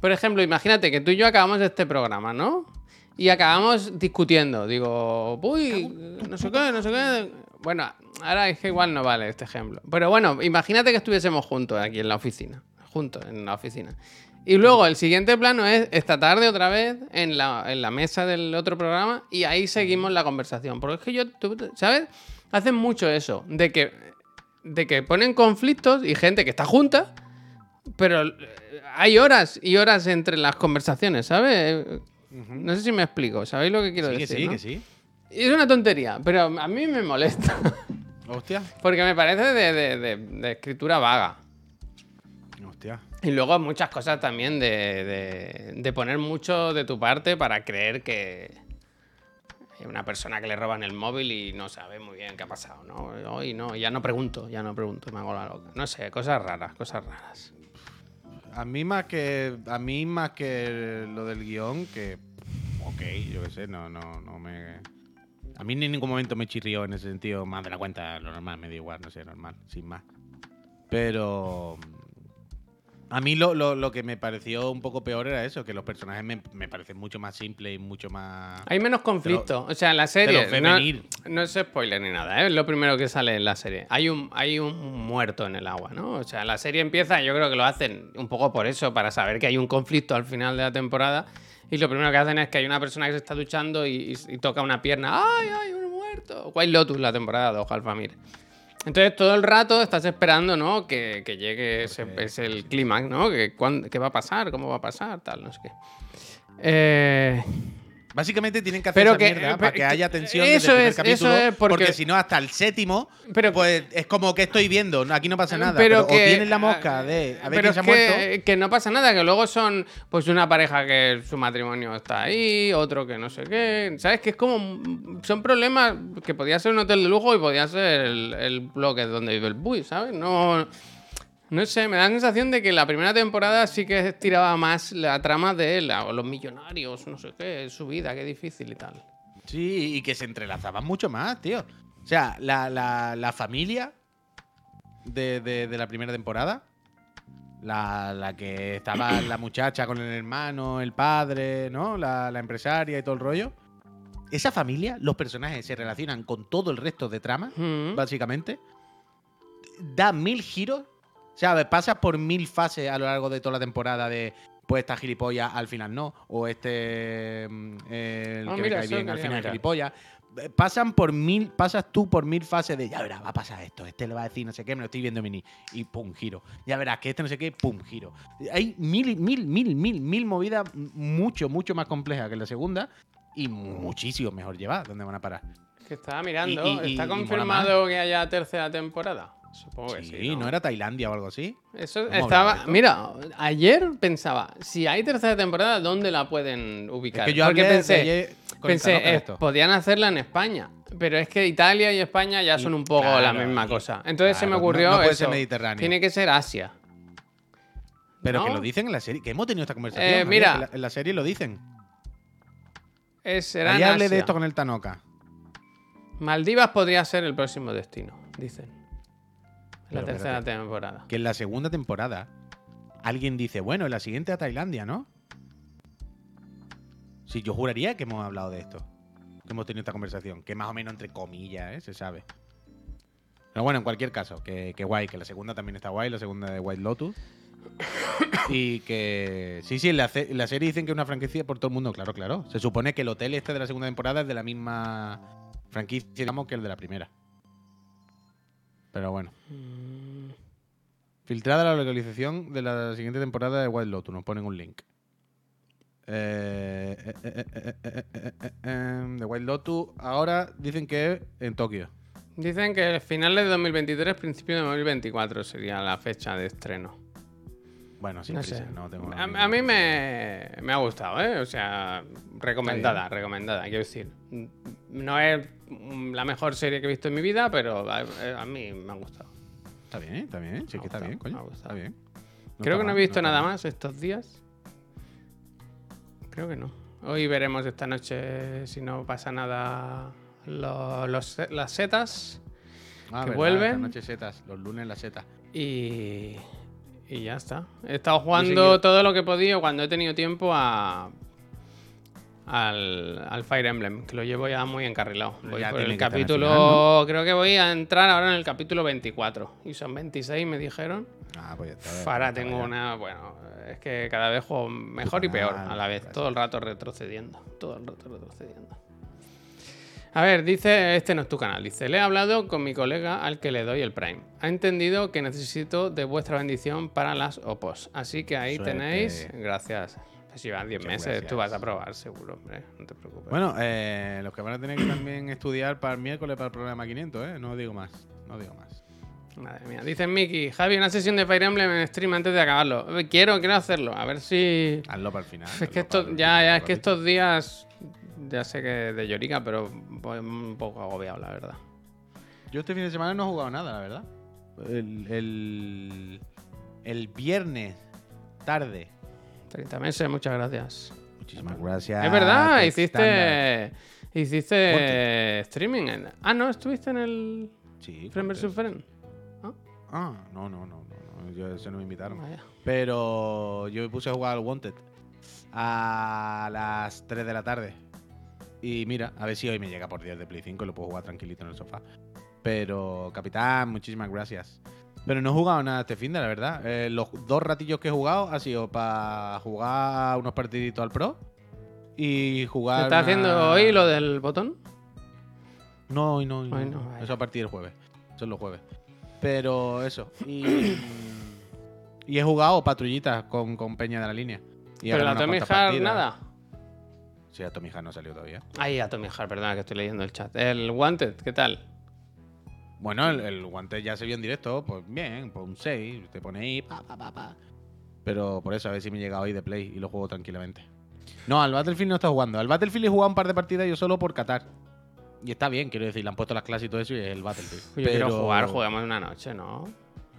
B: por ejemplo, imagínate que tú y yo acabamos este programa, ¿no? Y acabamos discutiendo. Digo, uy, no sé qué, no sé qué. Bueno, ahora es que igual no vale este ejemplo. Pero bueno, imagínate que estuviésemos juntos aquí en la oficina. Juntos en la oficina. Y luego el siguiente plano es esta tarde otra vez en la, en la mesa del otro programa y ahí seguimos la conversación. Porque es que yo, tú- ¿sabes? Hacen mucho eso, de que de que ponen conflictos y gente que está junta, pero eh, hay horas y horas entre las conversaciones, ¿sabes? No sé si me explico, ¿sabéis lo que quiero
A: Sí, que
B: decir?
A: sí,
B: no?
A: que sí.
B: Es una tontería, pero a mí me molesta.
A: Hostia.
B: Porque me parece de, de- de- de escritura vaga.
A: Hostia.
B: Y luego muchas cosas también de, de- poner mucho de tu parte para creer que hay una persona que le roban el móvil y no sabe muy bien qué ha pasado, ¿no? Hoy no, ya no pregunto, ya no pregunto, me hago la loca. No sé, cosas raras, cosas raras.
A: A mí más que a mí más que lo del guion, que ok, yo qué sé, no, no, no me. A mí ni en ningún momento me chirrió en ese sentido, más de la cuenta, lo normal, me da igual, no sé, normal, sin más. Pero a mí lo, lo- lo que me pareció un poco peor era eso, que los personajes me, me parecen mucho más simples y mucho más.
B: Hay menos conflicto. O sea, en la serie. No, no es spoiler ni nada, ¿eh? es lo primero que sale en la serie. Hay un, hay un muerto en el agua, ¿no? O sea, la serie empieza, yo creo que lo hacen un poco por eso, para saber que hay un conflicto al final de la temporada. Y lo primero que hacen es que hay una persona que se está duchando y, y- y toca una pierna. ¡Ay, ay, un muerto! White Lotus, la temporada 2, Alfamir. Entonces todo el rato estás esperando, ¿no? Que, que llegue ese, ese el clímax, ¿no? Que, ¿Qué va a pasar? ¿Cómo va a pasar? Tal, no sé qué. Eh,
A: Básicamente tienen que hacer
B: Pero
A: esa
B: que-
A: mierda
B: eh,
A: para que haya tensión
B: eso
A: desde el primer
B: es-
A: capítulo,
B: eso es porque-
A: si no hasta el séptimo,
B: Pero-
A: pues es como que estoy viendo, aquí no pasa nada,
B: pero
A: pero,
B: que,
A: o tienes la mosca de a ver
B: pero
A: quién se ha muerto.
B: que, no pasa nada, que luego son pues una pareja que su matrimonio está ahí, otro que no sé qué. ¿Sabes? Que es como. Son problemas que podía ser un hotel de lujo y podía ser el, el bloque donde vive el Bui, ¿sabes? No. No sé, me da la sensación de que la primera temporada sí que estiraba más la trama de él, o los millonarios, no sé qué, su vida, qué difícil y tal.
A: Sí, y que se entrelazaban mucho más, tío. O sea, la, la- la familia de, de- de la primera temporada, la, la que estaba la muchacha con el hermano, el padre, ¿no? La, la empresaria y todo el rollo. Esa familia, los personajes se relacionan con todo el resto de trama,
B: Mm.
A: básicamente. Da mil giros. O sea, pasas por mil fases a lo largo de toda la temporada de pues esta gilipollas al final no, o este mm, el
B: Ah,
A: que
B: mira,
A: me cae bien al final gilipollas. Eh, Pasan por mil, pasas tú por mil fases de ya verás, va a pasar esto, este le va a decir no sé qué, me lo estoy viendo mini, y pum, giro. Ya verás que este no sé qué, pum, giro. Hay mil, mil, mil, mil, mil movidas mucho, mucho más complejas que la segunda y muchísimo mejor llevadas, ¿dónde van a parar?
B: Que estaba mirando,
A: Y- y- y-
B: ¿está
A: y
B: confirmado que haya tercera temporada? Supongo que
A: Sí,
B: sí.
A: ¿no? era Tailandia o algo así?
B: Eso estaba. Mira, ayer pensaba, si hay tercera temporada, ¿dónde la pueden ubicar?
A: Es que yo
B: Porque pensé, pensé eh,
A: esto.
B: podían hacerla en España. Pero es que Italia y España ya son un poco
A: claro,
B: la misma
A: y-
B: cosa. Entonces se me
A: no-
B: ocurrió.
A: no puede
B: eso,
A: ser Mediterráneo.
B: Tiene que ser Asia.
A: Pero que lo dicen en la serie, que hemos tenido esta conversación.
B: Eh, mira.
A: en la, en la serie lo dicen.
B: Es, será en
A: Ayer hablé de esto con el Tanoka.
B: Maldivas podría ser el próximo destino, dicen. La tercera
A: espérate.
B: temporada.
A: Que en la segunda temporada alguien dice, bueno, en la siguiente a Tailandia, ¿no? Sí, yo juraría que hemos hablado de esto. Que hemos tenido esta conversación. Que más o menos entre comillas, ¿eh? Se sabe. Pero bueno, en cualquier caso, que, que guay, que la segunda también está guay, la segunda de White Lotus. (coughs) y que. Sí, sí, en la, en la serie dicen que es una franquicia por todo el mundo, claro, claro. Se supone que el hotel este de la segunda temporada es de la misma franquicia, digamos, que el de la primera. Pero bueno.
B: Mm,
A: Filtrada la localización de la siguiente temporada de Wild Lotus. Nos ponen un link. Eh, eh, eh, de Wild Lotus. Ahora dicen que en Tokio.
B: Dicen que finales de 2023, principio de 2024 sería la fecha de estreno.
A: Bueno, sin
B: No
A: prisa,
B: sé.
A: no tengo
B: A, a mí me, me ha gustado, ¿eh? O sea, recomendada, recomendada. Quiero decir, no es la mejor serie que he visto en mi vida, pero a, a mí me ha gustado.
A: Está bien, está bien. Sí, que está bien,
B: me
A: coño.
B: ha
A: Está bien.
B: Creo que no he visto nada más estos días. Creo que no. Hoy veremos esta noche, si no pasa nada, lo- los, las setas.
A: Ah,
B: que
A: verdad,
B: vuelven.
A: esta noche setas. Los lunes las setas.
B: Y, y ya está. He estado jugando todo lo que he podido cuando he tenido tiempo a, al, al Fire Emblem, que lo llevo ya muy encarrilado. Voy por el capítulo.
A: final, ¿no?
B: Creo que voy a entrar ahora en el capítulo 24. Y son 26, me dijeron.
A: Ah, pues está.
B: Ahora tengo una. Bueno, es que cada vez juego mejor y peor a la vez.
A: gracias.
B: Todo el rato retrocediendo. Todo el rato retrocediendo. A ver, dice, este no es tu canal, dice, le he hablado con mi colega al que le doy el Prime. Ha entendido que necesito de vuestra bendición para las opos. Así que ahí
A: Suerte.
B: tenéis, gracias. Pues llevan 10
A: Muchas
B: meses,
A: gracias.
B: tú vas a probar seguro, hombre, no te preocupes.
A: Bueno, eh, los que van a tener que también estudiar para el miércoles para el programa 500, ¿eh? No digo más, no digo más.
B: Madre mía. Dice Miki, Javi, una sesión de Fire Emblem en stream antes de acabarlo. Eh, Quiero, quiero hacerlo, a ver si...
A: Hazlo para el final.
B: Es que esto, ya, ya, es que estos días, ya sé que de llorica, pero un poco agobiado, la verdad.
A: Yo este fin de semana no he jugado nada, la verdad. El, el, el viernes, tarde.
B: 30 meses, muchas gracias.
A: Muchísimas gracias.
B: es verdad, hiciste, hiciste streaming. en- ah, no, estuviste en el
A: Sí.
B: Friend vs. Friend.
A: Ah, no, no, no, no, no. Yo, eso no me invitaron.
B: Vaya.
A: Pero yo me puse a jugar al Wanted a las 3 de la tarde. Y mira, a ver si hoy me llega por 10 de Play 5 y lo puedo jugar tranquilito en el sofá. Pero, capitán, muchísimas gracias. Pero no he jugado nada este fin de la verdad. Eh, los dos ratillos que he jugado ha sido para jugar unos partiditos al Pro y
B: ¿Te
A: jugar.
B: estás
A: una-
B: haciendo hoy lo del botón?
A: No, hoy no, hoy no.
B: Hoy no, vaya.
A: Eso a partir del jueves. Eso es los jueves. Pero eso. Y, y he jugado patrullitas con, con Peña de la línea. Y
B: Pero la Tommy
A: partidas.
B: nada.
A: Sí, Tommy Heart no ha salido todavía.
B: Ay, Atomic Heart, perdona que estoy leyendo el chat. El Wanted, ¿qué tal?
A: Bueno, el, el guante ya se vio en directo. Pues bien, pues un 6. Te pone ahí. Pa, pa, pa, pa. Pero por eso, a ver si me llega hoy de Play y lo juego tranquilamente. No, al Battlefield no está jugando. Al Battlefield he jugado un par de partidas yo solo por Qatar. Y está bien, quiero decir, le han puesto las clases y todo eso y es el Battlefield.
B: Yo quiero
A: Pero-
B: jugar, juguemos una noche, ¿no?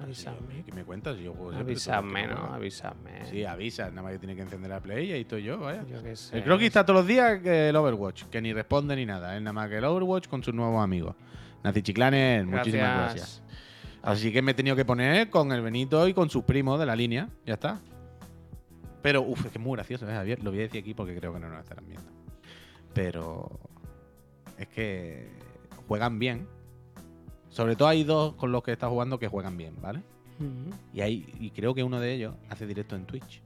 B: Avísame.
A: ¿Qué me cuentas? Yo juego
B: Avísame, ¿no? Avísame.
A: Sí, avisa, nada más que tiene que encender la play y ahí estoy yo, vaya.
B: Yo qué sé.
A: El croquis está todos los días que el Overwatch, que ni responde ni nada. Es nada más que el Overwatch con sus nuevos amigos. Nazi Chiclanes, muchísimas gracias. Así que me he tenido que poner con el Benito y con sus primos de la línea. Ya está. Pero, uff, es que es muy gracioso, ¿eh, Javier? Lo voy a decir aquí porque creo que no nos estarán viendo. Pero es que juegan bien. Sobre todo hay dos con los que está jugando que juegan bien, ¿vale? Y, hay, y creo que uno de ellos hace directo en Twitch.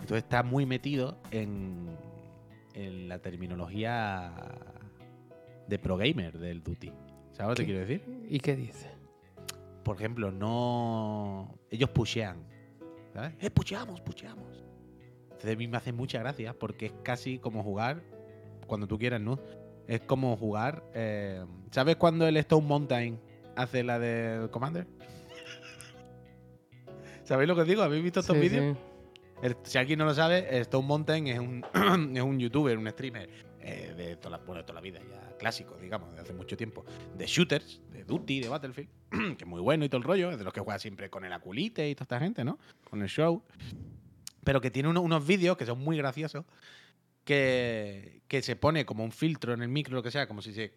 A: Entonces está muy metido en, en la terminología de pro gamer del Duty. ¿Sabes lo que te quiero decir?
B: ¿Y qué dice?
A: Por ejemplo, no. Ellos pushean. ¿Sabes? ¡Eh, pusheamos, pusheamos! Entonces a mí me hace mucha gracia porque es casi como jugar cuando tú quieras, ¿no? Es como jugar. eh, ¿Sabes cuando el Stone Mountain hace la del Commander? (laughs) ¿Sabéis lo que digo? ¿Habéis visto estos
B: Sí,
A: vídeos?
B: sí.
A: Si alguien no lo sabe, Stone Mountain es un, (clears throat) es un youtuber, un streamer eh, de, toda la, toda la vida, ya clásico, digamos, de hace mucho tiempo, de shooters, de Duty, de Battlefield, (clears throat) que es muy bueno y todo el rollo, es de los que juega siempre con el Aculite y toda esta gente, ¿no? Con el show. Pero que tiene uno- unos vídeos que son muy graciosos, que, que se pone como un filtro en el micro, lo que sea, como si se,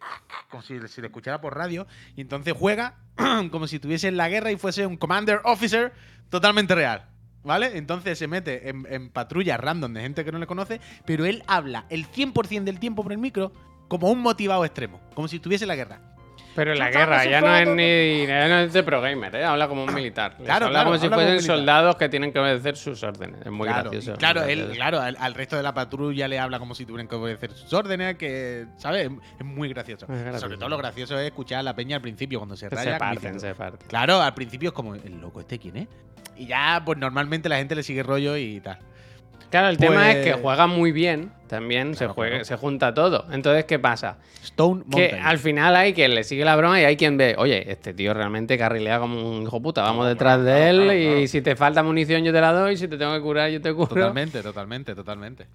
A: como si se le escuchara por radio, y entonces juega (clears throat) como si estuviese en la guerra y fuese un commander officer totalmente real. ¿Vale? Entonces se mete en, en patrullas random de gente que no le conoce, pero él habla el 100% del tiempo por el micro como un motivado extremo, como si estuviese la guerra.
B: Pero en la guerra ya no es ni ya no es de pro gamer, ¿eh? habla como un militar. Les
A: Claro,
B: habla
A: claro,
B: como si
A: habla
B: fuesen soldados que tienen que obedecer sus órdenes. Es muy
A: claro,
B: gracioso.
A: claro,
B: muy
A: él,
B: gracioso.
A: claro al, al resto de la patrulla le habla como si tuvieran que obedecer sus órdenes, que, ¿sabes? Es muy gracioso.
B: Es gracioso.
A: Sobre todo lo gracioso es escuchar a la peña al principio, cuando se raya.
B: se parten, se parten.
A: Claro, al principio es como, ¿el loco este quién es? Y ya, pues normalmente la gente le sigue rollo y tal.
B: Claro, el tema es que
A: Pues-
B: juega muy bien, también se, juega,
A: claro.
B: se junta todo. Entonces, ¿qué pasa?
A: Stone
B: Que
A: Mountain.
B: al final hay quien le sigue la broma y hay quien ve, oye, este tío realmente carrilea como un hijo puta, vamos
A: No,
B: detrás
A: claro,
B: de él y si te falta munición yo te la doy, si te tengo que curar yo te curo.
A: Totalmente, totalmente, totalmente.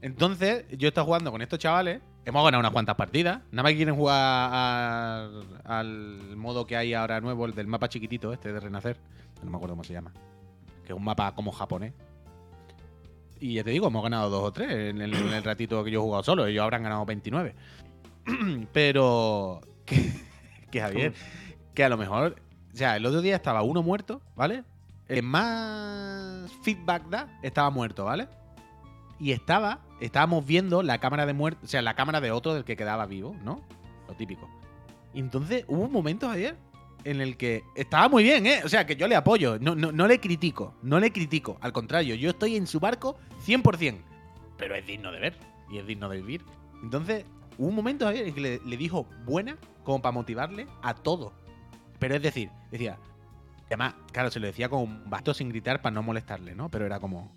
A: Entonces, yo he estado jugando con estos chavales. Hemos ganado unas cuantas partidas. Nada más que quieren jugar a- al modo que hay ahora nuevo, el del mapa chiquitito, este de Renacer. No me acuerdo cómo se llama. Que es un mapa como japonés. Y ya te digo, hemos ganado dos o tres en el, en el ratito que yo he jugado solo. Ellos habrán ganado 29. (clears throat) Pero. Que, (laughs) que Javier, que a lo mejor. O sea, el otro día estaba uno muerto, ¿vale? El más feedback da estaba muerto, ¿vale? Y estaba, estábamos viendo la cámara de muerte, o sea, la cámara de otro del que quedaba vivo, ¿no? Lo típico. Y entonces hubo un momento ayer en el que estaba muy bien, ¿eh? O sea, que yo le apoyo, no, no, no le critico, no le critico, al contrario, yo estoy en su barco 100%, pero es digno de ver y es digno de vivir. Entonces, Hubo un momento en que le, dijo buena como para motivarle a todo. Pero es decir, decía. Además, claro, se lo decía con basto sin gritar para no molestarle, ¿no? Pero era como.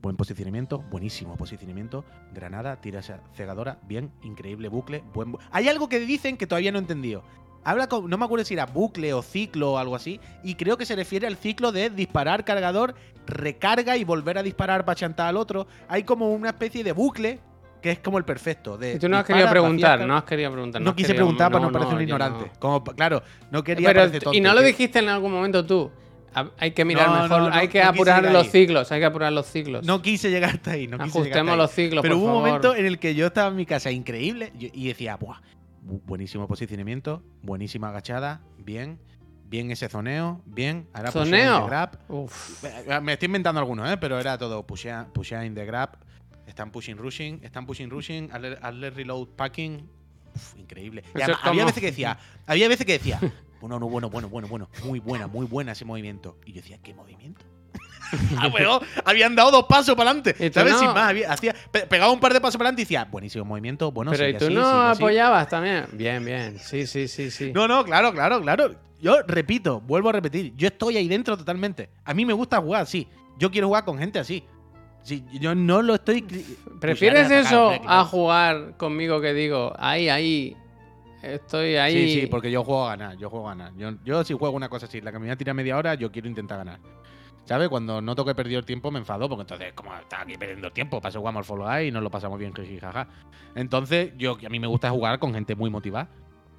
A: Buen posicionamiento, buenísimo posicionamiento. Granada, tira cegadora, bien, increíble bucle. Buen bu- Hay algo que dicen que todavía no he entendido. Habla con, no me acuerdo si era bucle o ciclo o algo así, y creo que se refiere al ciclo de disparar cargador, recarga y volver a disparar para chantar al otro. Hay como una especie de bucle que es como el perfecto. De
B: Y tú no has querido preguntar, no has querido preguntar.
A: no
B: has
A: quise preguntar para no,
B: no,
A: parecer un ignorante.
B: no.
A: Como, claro, no quería
B: Pero,
A: tonto.
B: y no lo dijiste en algún momento tú. Ha- Hay que mirar
A: No,
B: mejor,
A: no, no,
B: hay que
A: no
B: apurar los ciclos, hay que apurar los ciclos.
A: No quise llegar hasta ahí. No quise llegar hasta
B: Ajustemos
A: ahí.
B: los ciclos,
A: Pero
B: por
A: hubo un momento en el que yo estaba en mi casa increíble y, decía, Buah, bu- buenísimo posicionamiento, buenísima agachada, bien, bien ese zoneo, bien. Ahora pushea in the
B: ¿Zoneo?
A: grab.
B: Uf.
A: Eh, Me estoy inventando algunos, ¿eh? pero era todo pushea, pushea in the grab. Están pushing rushing, están pushing rushing, hazle, hazle reload packing. Uf, increíble. Y además, había veces que decía, había veces que decía, (laughs) bueno, no, bueno, bueno, bueno, bueno, muy buena, muy buena ese movimiento. Y yo decía, ¿qué movimiento? (laughs) ah, habían dado dos pasos para adelante. ¿Sabes?
B: no-
A: Sin más, había- hacía, pegaba un par de pasos para adelante y decía, buenísimo movimiento, bueno,
B: Pero ¿y
A: sigue
B: tú
A: así,
B: no
A: sigue así".
B: apoyabas también? Bien, bien. Sí, sí, sí, sí.
A: No, no, claro, claro, claro. Yo repito, vuelvo a repetir, yo estoy ahí dentro totalmente. A mí me gusta jugar así. Yo quiero jugar con gente así. Sí, yo no lo estoy.
B: ¿Prefieres eso a jugar conmigo que digo, ahí, ahí, estoy ahí?
A: Sí, sí, porque yo juego a ganar, yo juego a ganar. Yo, yo si juego una cosa así, la que me voy a tirar media hora, yo quiero intentar ganar. ¿Sabes? Cuando noto que he perdido el tiempo me enfado, porque entonces, como está aquí perdiendo el tiempo, paso jugamos Eye y nos lo pasamos bien, jiji, jaja. Entonces, yo a mí me gusta jugar con gente muy motivada.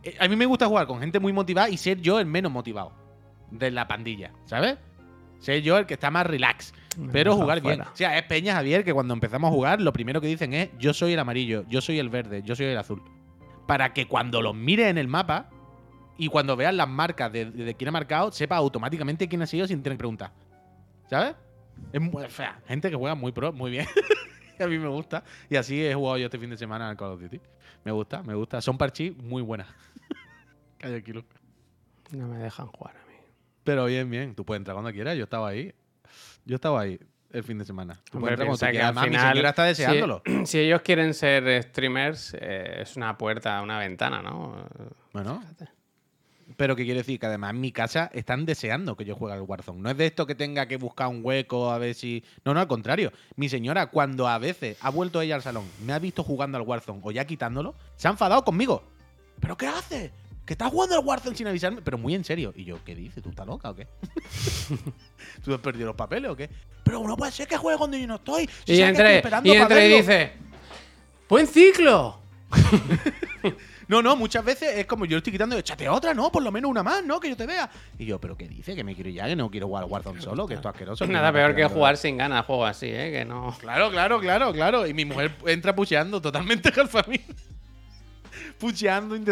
A: Eh, A mí me gusta jugar con gente muy motivada y ser yo el menos motivado de la pandilla, ¿sabes? Ser yo el que está más relax. Pero jugar bien. O sea, es Peña Javier que cuando empezamos a jugar, lo primero que dicen es: Yo soy el amarillo, yo soy el verde, yo soy el azul. Para que cuando los mires en el mapa y cuando veas las marcas de, de quién ha marcado, sepa automáticamente quién ha sido sin tener que preguntar. ¿Sabes? Es muy, o sea, gente que juega muy pro, muy bien. (laughs) Y a mí me gusta. Y así he jugado yo este fin de semana al Call of Duty. Me gusta, me gusta. Son parchís muy buenas. (laughs) Calla, kilo.
B: No me dejan jugar a mí.
A: Pero bien, bien. Tú puedes entrar cuando quieras. Yo estaba ahí. Yo estaba ahí el fin de semana. Tú
B: Hombre,
A: puedes entrar cuando tú
B: piensa que
A: Además, mi
B: final,
A: señora está
B: si-
A: deseándolo. (clears throat)
B: Si, ellos quieren ser streamers, eh, es una puerta, una ventana, ¿no?
A: Bueno. Pero ¿qué quiere decir? Que además en mi casa están deseando que yo juegue al Warzone. No es de esto que tenga que buscar un hueco a ver si... No, no, al contrario. Mi señora, cuando a veces ha vuelto ella al salón, me ha visto jugando al Warzone o ya quitándolo, se ha enfadado conmigo. ¿Pero qué haces? Que estás jugando al Warzone sin avisarme. Pero muy en serio. Y yo, ¿qué dices? ¿Tú estás loca o qué? (laughs) ¿Tú has perdido los papeles o qué? Pero no puede ser que juegue cuando yo no estoy. Si
B: y
A: que
B: entre, y, entre y
A: verlo".
B: dice, ¡Buen ciclo! (laughs)
A: No, no, muchas veces es como yo estoy quitando, échate otra, ¿no? Por lo menos una más, ¿no? Que yo te vea. Y yo, ¿pero qué dice? Que me quiero ir ya, que no quiero jugar Warzone solo, que esto es asqueroso. que
B: Nada peor que jugar sin ganas juego así, ¿eh? Que no...
A: Claro, claro, claro, claro. Y mi mujer entra pucheando totalmente al familia. pucheando in the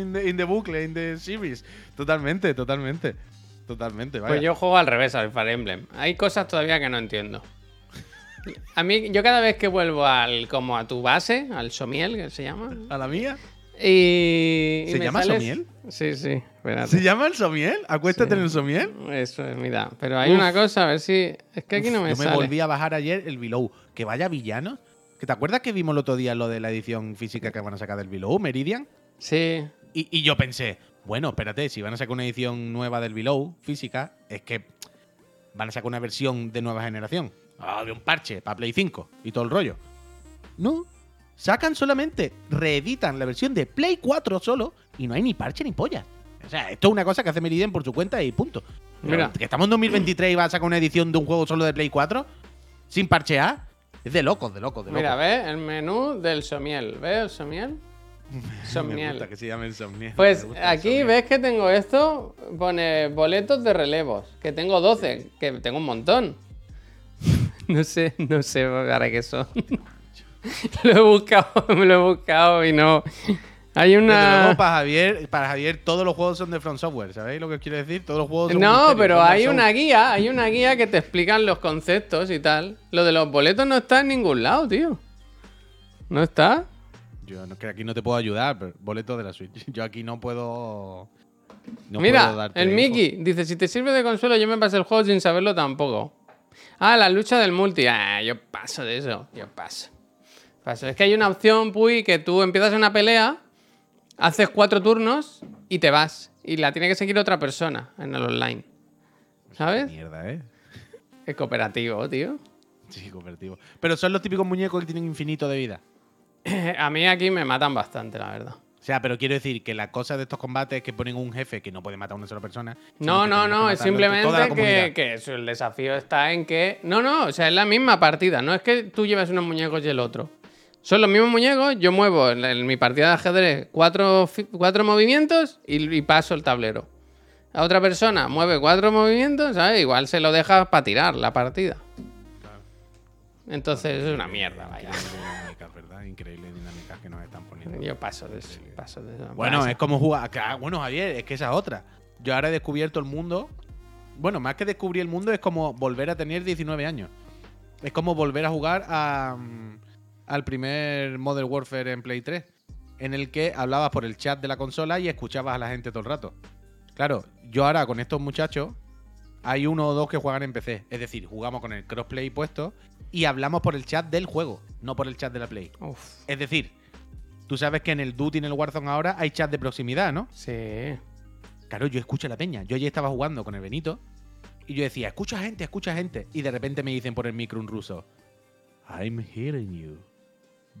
A: in the, in the bucle, in the series. Totalmente, totalmente. Totalmente, vaya.
B: Pues yo juego al revés al Fire Emblem. Hay cosas todavía que no entiendo. A mí, yo cada vez que vuelvo al como a tu base, al Somiel, que se llama,
A: ¿A la mía?
B: Y,
A: ¿Se llama
B: sales-
A: Somiel?
B: Sí, sí, espérate.
A: ¿Se llama el Somiel? ¿Acuéstate
B: Sí.
A: en el Somiel?
B: Eso es, mira. Pero hay
A: Uf.
B: una cosa, a ver si. Es que aquí no me
A: Yo me volví a bajar ayer el Below. Que vaya villano. ¿Que ¿Te acuerdas que vimos el otro día lo de la edición física que van a sacar del Below, Meridian?
B: Sí.
A: Y, y yo pensé, bueno, espérate, si van a sacar una edición nueva del Below física, es que van a sacar una versión de nueva generación. Ah, de un parche para Play 5 y todo el rollo. No. Sacan solamente, reeditan la versión de Play 4 solo y no hay ni parche ni polla. O sea, esto es una cosa que hace Meridian por su cuenta y punto. Pero
B: Mira.
A: Que estamos en 2023 y va a sacar una edición de un juego solo de Play 4 sin parchear. Es de locos, de locos, de locos.
B: Mira, ¿ves? El menú del Somiel. ¿Ves el Somiel? (laughs)
A: Me
B: Somniel.
A: gusta que se llame el Somniel.
B: Pues
A: Me el
B: aquí
A: Somniel.
B: ves que tengo esto, pone boletos de relevos, que tengo 12, que tengo un montón. (laughs) No sé, no sé para qué son. (laughs) (laughs) lo he buscado, (laughs) me lo he buscado y no. Hay
A: Desde luego,
B: una...
A: para Javier, para Javier todos los juegos son de From Software, ¿sabéis lo que os quiero decir? Todos los juegos son
B: No, pero hay una guía, hay una guía que te explican los conceptos y tal. Lo de los boletos no está en ningún lado, tío. ¿No está?
A: Yo no, que aquí no te puedo ayudar, pero boletos de la Switch. (laughs) Yo aquí no puedo. no puedo
B: Mira,
A: darte
B: el. Mickey dice, si te sirve de consuelo, yo me pasé el juego sin saberlo tampoco. Ah, la lucha del multi. Ah, yo paso de eso, yo paso. Es que hay una opción, Puy, que tú empiezas una pelea, haces cuatro turnos y te vas. Y la tiene que seguir otra persona en el online. ¿Sabes?
A: Mierda, ¿eh?
B: Es cooperativo, tío.
A: Sí, cooperativo. Pero son los típicos muñecos que tienen infinito de vida. (laughs)
B: A mí aquí me matan bastante, la verdad.
A: O sea, pero quiero decir que la cosa de estos combates es que ponen un jefe que no puede matar a una sola persona.
B: No, no, no, es simplemente que,
A: comunidad.
B: que eso, el desafío está en que. No, no, o sea, es la misma partida. No es que tú lleves unos muñecos y el otro. Son los mismos muñecos, yo muevo en, en mi partida de ajedrez cuatro, cuatro movimientos y, y paso el tablero. La otra persona mueve cuatro movimientos, ¿sabes? Igual se lo deja para tirar la partida. Entonces es una mierda, vaya.
A: Increíble dinámicas, ¿verdad? Increíble dinámicas que nos están poniendo.
B: Yo paso de eso, paso de eso.
A: Bueno, es como jugar. claro, Bueno, Javier, es que esa es otra. Yo ahora he descubierto el mundo. Bueno, más que descubrir el mundo, es como volver a tener 19 años. Es como volver a jugar a, mm, al primer Modern Warfare en Play 3, en el que hablabas por el chat de la consola y escuchabas a la gente todo el rato. Claro, yo ahora con estos muchachos, hay uno o dos que juegan en PC. Es decir, jugamos con el crossplay puesto y hablamos por el chat del juego, no por el chat de la Play.
B: Uf,
A: Es decir, tú sabes que en el Duty y en el Warzone ahora hay chat de proximidad, ¿no?
B: sí.
A: Claro, yo escucho a la peña. Yo ya estaba jugando con el Benito y yo decía, escucha gente, escucha gente. Y de repente me dicen por el micro un ruso, I'm hearing you.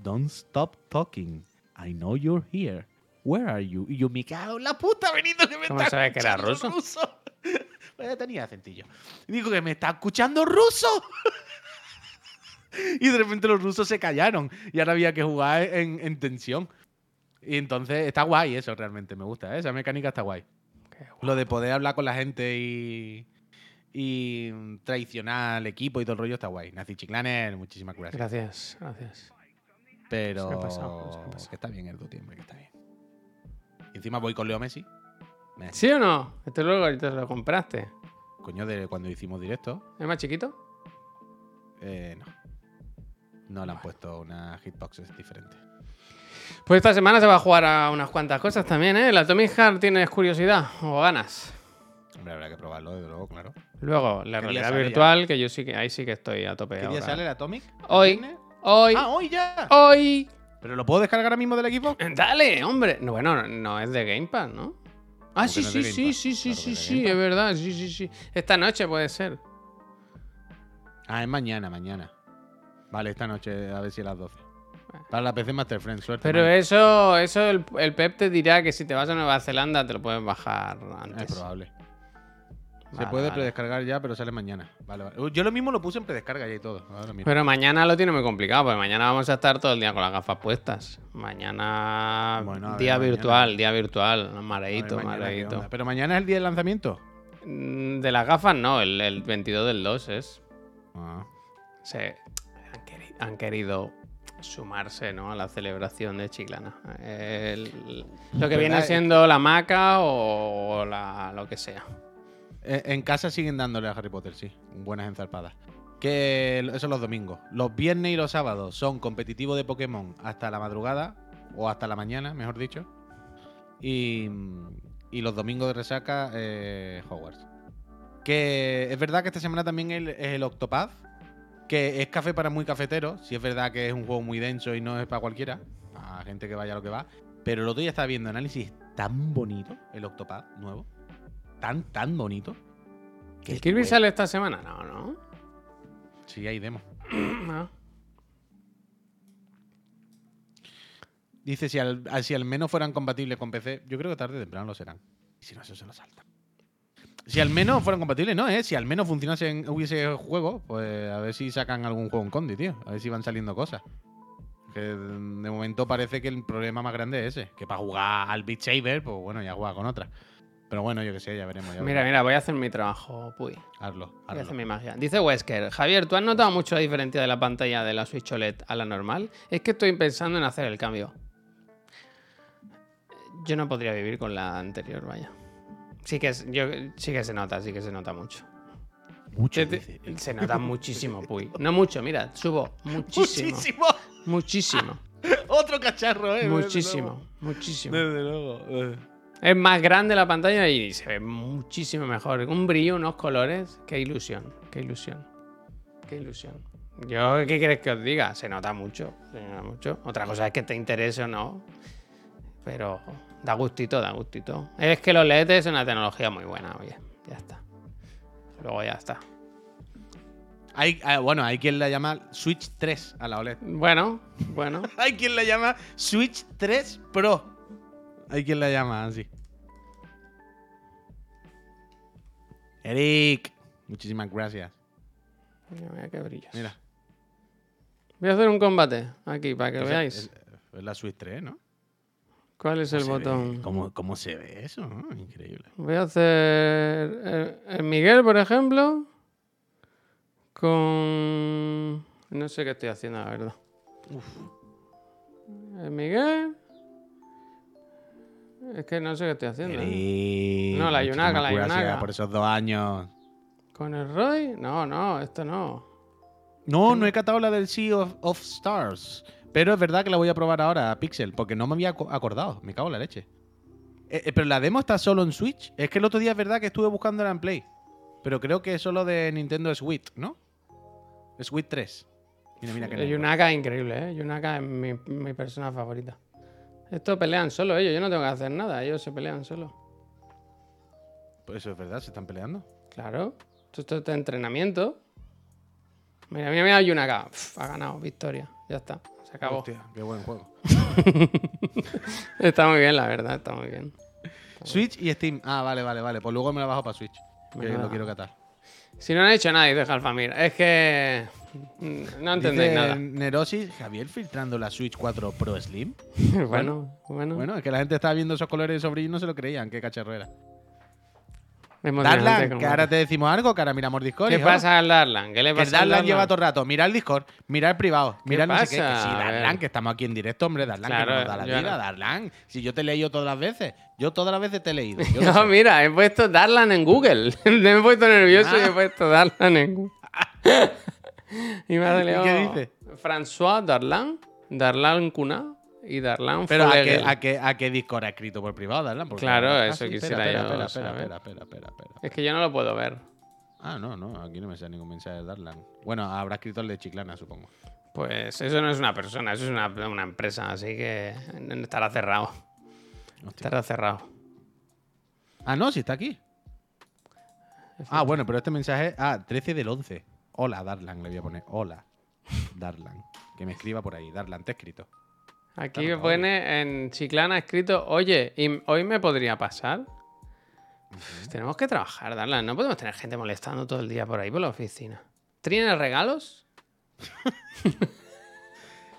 A: Don't stop talking. I know you're here. Where are you? Y yo me cago en la puta, Benito, que me
B: ¿Cómo
A: está
B: sabes que era ruso?
A: Pues (laughs) ya tenía acentillo. Digo que me está escuchando ruso. (laughs) y de repente los rusos se callaron y ahora había que jugar en, en tensión. Y entonces está guay eso realmente, me gusta. ¿eh? Esa mecánica está guay. Lo de poder hablar con la gente y, y traicionar al equipo y todo el rollo está guay. Nazi Chiclaner, muchísimas gracias.
B: Gracias, gracias.
A: Pero
B: Se me ha pasado, se me ha pasado.
A: que está bien el Duty, hombre, que está bien. Y encima voy con Leo Messi.
B: ¿Sí o no? Este luego te lo compraste.
A: Coño, de cuando hicimos directo,
B: ¿Es más chiquito?
A: eh, no. No le han puesto una hitbox diferente.
B: Pues esta semana se va a jugar a unas cuantas cosas también, ¿eh? ¿La Atomic Heart tienes curiosidad o ganas?
A: Hombre, habrá que probarlo, desde luego, claro.
B: Luego, la
A: ¿Qué día
B: realidad
A: ya?
B: virtual, que yo sí que ahí sí que estoy a tope
A: ¿Qué día
B: ahora.
A: sale el Atomic? ¿El
B: Hoy. Hoy,
A: Ah, hoy ya.
B: hoy.
A: ¿Pero lo puedo descargar ahora mismo del equipo?
B: Dale, hombre. No, bueno, no, es de Game Pass, ¿no? Ah,
A: ¿Cómo
B: sí,
A: no
B: sí, sí, sí, sí,
A: Claro
B: sí, sí, es verdad, sí, sí, sí. Esta noche puede ser.
A: Ah, es mañana, mañana. Vale, esta noche, a ver si a las 12. Para la PC Master Friend, suerte.
B: Pero eso, eso el, el Pep te dirá que si te vas a Nueva Zelanda te lo puedes bajar antes.
A: Es probable. Se
B: Vale,
A: puede
B: vale.
A: predescargar ya, pero sale mañana. Vale, vale. Yo lo mismo lo puse en predescarga ya y todo. Ahora.
B: Pero mañana lo tiene muy complicado, porque mañana vamos a estar todo el día con las gafas puestas. Mañana
A: Bueno, a ver,
B: día
A: mañana.
B: virtual, día virtual,
A: A ver,
B: mareito,
A: mañana, ¿qué
B: mareito.
A: onda? Pero mañana es el día del lanzamiento.
B: Mm, De las gafas no, el, el 22 del 2 es.
A: Ah.
B: Se han, queri- han querido sumarse ¿no? a la celebración de Chiclana. El- lo que viene siendo la maca o la, lo que sea.
A: Eh, En casa siguen dándole a Harry Potter, sí. Buenas enzarpadas. Que eso es los domingos. Los viernes y los sábados son competitivos de Pokémon hasta la madrugada, o hasta la mañana, mejor dicho. Y, los domingos de resaca, eh, Hogwarts. Que es verdad que esta semana también es el Octopath, que es café para muy cafeteros. Si es verdad que es un juego muy denso y no es para cualquiera, a gente que vaya a lo que va. Pero el otro día estaba viendo análisis tan bonito, el Octopath nuevo. Tan, tan bonito. que
B: ¿El Kirby sale esta semana? No, no.
A: Sí, hay demo.
B: No. (clears throat)
A: Dice, si al, al- si al menos fueran compatibles con PC, yo creo que tarde o temprano lo serán. Y si no, eso se lo salta. Si al menos fueran compatibles, no, ¿eh? Si al menos funcionasen, hubiese juego, pues a ver si sacan algún juego en Condi, tío. A ver si van saliendo cosas. Que de momento parece que el problema más grande es ese. Que para jugar al Beat Saber, pues bueno, ya juega con otras. Pero bueno, yo que sé, ya veremos. Ya
B: Mira,
A: veremos.
B: mira, voy a hacer mi trabajo, Puy.
A: Hazlo,
B: Voy a
A: hazlo.
B: hacer mi magia. Dice Wesker, Javier, ¿tú has notado mucho la diferencia de la pantalla de la Switch OLED a la normal? Es que estoy pensando en hacer el cambio. Yo no podría vivir con la anterior, vaya. Sí que, es- yo, sí que se nota, sí que se nota mucho.
A: Mucho,
B: Te- te-
A: dice.
B: se nota (laughs) muchísimo, Puy. No mucho, mira, subo muchísimo.
A: Muchísimo.
B: Muchísimo. (laughs)
A: Otro cacharro, ¿eh? Desde
B: Muchísimo.
A: luego.
B: Muchísimo.
A: Desde luego. Eh.
B: Es más grande la pantalla y se ve muchísimo mejor. Un brillo, unos colores. Qué ilusión, qué ilusión. Qué ilusión. Yo, ¿qué quieres que os diga? Se nota mucho, se nota mucho. Otra cosa es que te interese o no. Pero da gustito, da gustito. Es que los LEDs es una tecnología muy buena, oye. Ya está. Luego ya está.
A: Hay, ah, bueno, hay quien la llama Switch 3 a la OLED.
B: Bueno, bueno. (laughs)
A: Hay quien la llama Switch 3 Pro. Hay quien la llama así. Eric, muchísimas gracias.
B: Mira, mira qué brillos.
A: Mira,
B: Voy a hacer un combate aquí para que
A: es,
B: veáis.
A: es- es la Switch 3, ¿no?
B: ¿Cuál es el botón?
A: ¿Cómo, cómo se ve eso? no? Increíble.
B: Voy a hacer el, el Miguel, por ejemplo, con... No sé qué estoy haciendo, la verdad. El Miguel... Es que no sé qué estoy haciendo. No, la Yunaga, la Yunaga.
A: por esos dos años.
B: ¿Con el Roy? No, no, esto no.
A: No, no he catado la del Sea of, of Stars. Pero es verdad que la voy a probar ahora, Pixel, porque no me había aco- acordado. Me cago en la leche. Eh, eh, pero la demo está solo en Switch. Es que el otro día es verdad que estuve buscándola en Play. Pero creo que es solo de Nintendo Switch, ¿no? Switch 3. Mira, mira que
B: es increíble, ¿eh? Yunaka es mi, mi persona favorita. Estos pelean solo ellos, yo no tengo que hacer nada, ellos se pelean solo.
A: Pues eso es verdad, se están peleando.
B: Claro. Esto, esto es de entrenamiento. Mira, mira, mira, Yunaka. Pf, ha ganado, victoria. Ya está, se acabó.
A: Hostia, qué buen juego. (laughs)
B: Está muy bien, la verdad, está muy bien.
A: Switch y Steam. Ah, vale, vale, vale. Pues luego me la bajo para Switch. Que
B: Menuda.
A: lo quiero catar.
B: Si no han hecho nada, dice Alfamir. Es que. Mm, No entendéis
A: Dice
B: nada.
A: Nerosis, Javier filtrando la Switch 4 Pro Slim. (laughs)
B: bueno, bueno.
A: Bueno, es que la gente estaba viendo esos colores sobre y no se lo creían. Qué cacharro era.
B: Emocionante
A: Darlan,
B: como-
A: que ahora te decimos algo, que ahora miramos Discord.
B: ¿Qué
A: hijo.
B: pasa al Darlan? ¿Qué le
A: Que
B: pasa al
A: Darlan
B: Darlan?
A: lleva todo el rato. Mira el Discord, mira el privado, mira el no sé qué. Que sí, Darlan, que estamos aquí en directo, hombre. Darlan,
B: Claro,
A: que nos da la vida,
B: no-
A: Darlan. Si yo te he leído todas las veces. Yo todas las veces te he leído. yo (laughs)
B: No,
A: sé.
B: mira, he puesto Darlan en Google. (laughs) me he puesto nervioso y
A: Ah.
B: he puesto Darlan en Google. (laughs) y me
A: qué dice?
B: François Darlan, Darlan Cuna y Darlan
A: Pero ¿a qué, a, qué, ¿a qué Discord ha escrito por privado, Darlan? Porque-
B: Claro,
A: Ah,
B: eso
A: sí,
B: quisiera
A: espera,
B: yo
A: espera, espera,
B: saber.
A: espera, espera, espera, espera.
B: Es que yo no lo puedo ver.
A: Ah, no, no, aquí no me sale ningún mensaje de Darlan. Bueno, habrá escrito el de Chiclana, supongo.
B: Pues eso no es una persona, eso es una, una empresa, así que estará cerrado.
A: Hostia.
B: Estará cerrado.
A: Ah, no, sí está aquí. Ah, bueno, pero este mensaje. Ah, 13 del 11. Hola, Darlan, le voy a poner. Hola, Darlan. Que me escriba por ahí. Darlan, te he escrito.
B: Aquí me pone en Chiclana escrito, oye, ¿y hoy me podría pasar? Uf, tenemos que trabajar, Darlan. No podemos tener gente molestando todo el día por ahí por la oficina. ¿Tienes regalos? (laughs)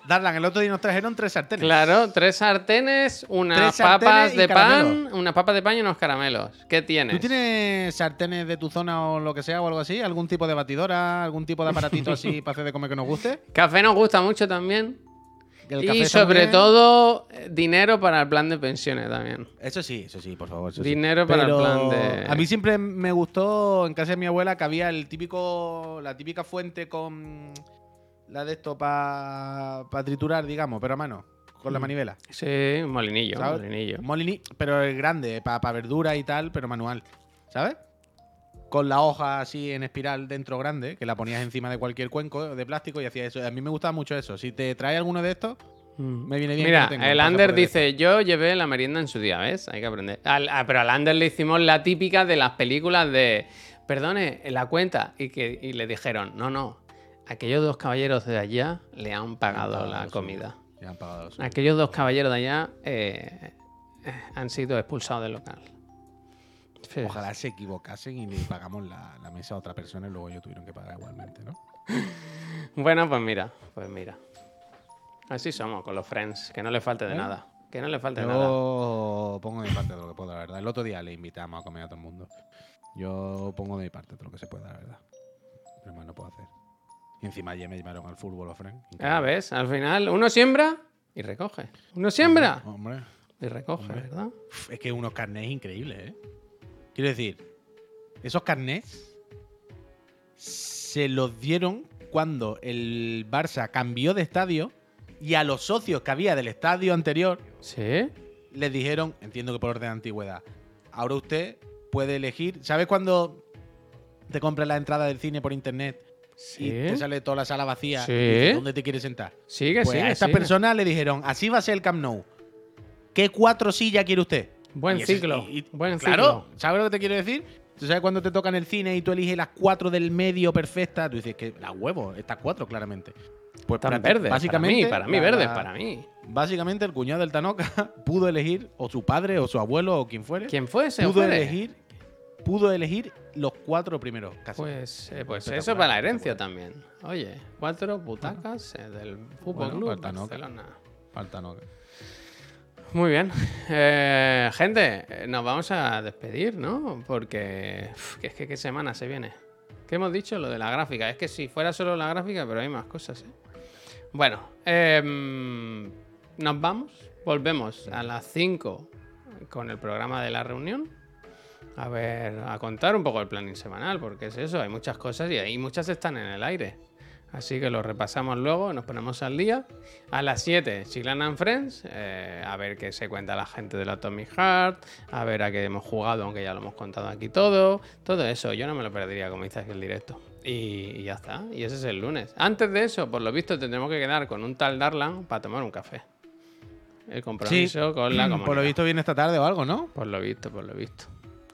A: Darlan, el otro día nos trajeron tres sartenes.
B: Claro, tres sartenes, unas
A: Tres sartenes
B: papas de pan, unas papas de pan y unos caramelos. ¿Qué tienes?
A: ¿Tú tienes sartenes de tu zona o lo que sea o algo así? ¿Algún tipo de batidora? ¿Algún tipo de aparatito así (laughs) para hacer de comer que nos guste?
B: Café nos gusta mucho también. Y sobre todo, eh, dinero para el plan de pensiones también.
A: Eso sí, eso sí, por favor. sí.
B: Dinero para el plan de-
A: A mí siempre me gustó en casa de mi abuela que había el típico, la típica fuente con la de esto para triturar, digamos, pero a mano, con la
B: Mm.
A: manivela.
B: Sí, un molinillo, molinillo.
A: Molini, pero el grande, para verdura y tal, pero manual, ¿sabes? Con la hoja así en espiral dentro grande, que la ponías encima de cualquier cuenco de plástico y hacía eso. A mí me gustaba mucho eso. Si te trae alguno de estos,
B: Mm.
A: me viene bien.
B: Mira,
A: tengo,
B: el Ander dice, yo llevé la merienda en su día, ¿ves? Hay que aprender. Al- ah, pero al Ander le hicimos la típica de las películas de, perdone, en la cuenta, y, que, y le dijeron, no, no, aquellos dos caballeros de allá le han pagado
A: pagado
B: la comida.
A: Han pagado.
B: Aquellos dos caballeros de allá eh, eh, han sido expulsados del local.
A: Ojalá se equivocasen y le pagamos la, la mesa a otra persona y luego ellos tuvieron que pagar igualmente, ¿no? (laughs)
B: Bueno, pues mira, pues mira. Así somos con los friends, que no le falte de
A: ¿Eh?
B: nada. Que no le falte de nada.
A: Yo pongo de mi parte de lo que puedo, la verdad. El otro día le invitamos a comer a todo el mundo. Yo pongo de mi parte de lo que se pueda, la verdad. Pero más no puedo hacer. Y encima ayer me llamaron al fútbol, Fren.
B: Ah, ves, al final uno siembra y recoge. Uno siembra
A: Hombre,
B: y recoge,
A: Hombre.
B: ¿verdad?
A: es que unos carnés increíbles, ¿eh? Quiero decir, esos carnés se los dieron cuando el Barça cambió de estadio y a los socios que había del estadio anterior
B: Sí.
A: les dijeron, entiendo que por orden de antigüedad, ahora usted puede elegir, ¿sabes cuando te compras la entrada del cine por internet
B: Sí.
A: y te sale toda la sala vacía.
B: Sí.
A: y dices, ¿Dónde te quieres sentar?
B: Sigue,
A: Pues
B: sigue.
A: a estas
B: sigue.
A: personas le dijeron, así va a ser el Camp Nou. ¿Qué cuatro sillas quiere usted?
B: Buen
A: Y
B: ciclo.
A: y- y-
B: buen
A: claro,
B: ciclo.
A: ¿sabes lo que te quiero decir? ¿Tú sabes cuando te toca en el cine y tú eliges las cuatro del medio perfectas? Tú dices que las huevos, estas cuatro claramente. Pues prácti-
B: verdes.
A: Básicamente,
B: para mí, para mí, verdes, para mí.
A: Básicamente el cuñado del Tanoca (laughs) pudo elegir, o su padre, o su abuelo, o quien fuere,
B: ¿Quién fuese?
A: pudo elegir, pudo elegir los cuatro primeros. Casi.
B: Pues, eh, pues eso para la herencia también. Oye, cuatro butacas eh, del Fútbol
A: Bueno,
B: Club
A: Tanoca.
B: Barcelona.
A: Al Tanoca.
B: Muy bien. Eh, gente, eh, nos vamos a despedir, ¿no? Porque uf, que es que qué semana se viene. ¿Qué hemos dicho? Lo de la gráfica. Es que si fuera solo la gráfica, pero hay más cosas, ¿eh? Bueno, em, nos vamos. Volvemos a las 5 con el programa de la reunión. A ver, a contar un poco el planning semanal, porque es eso, hay muchas cosas y ahí muchas están en el aire. Así que lo repasamos luego, nos ponemos al día. A las 7, Chiclan and Friends, eh, a ver qué se cuenta la gente de la Atomic Heart, a ver a qué hemos jugado, aunque ya lo hemos contado aquí todo. Todo eso, yo no me lo perdería, como dices aquí el directo. Y, y ya está, y ese es el lunes. Antes de eso, por lo visto, tendremos que quedar con un tal Darlan para tomar un café. El compromiso con la comunidad. (clears throat)
A: Por lo visto viene esta tarde o algo, ¿no?
B: Por lo visto, por lo visto.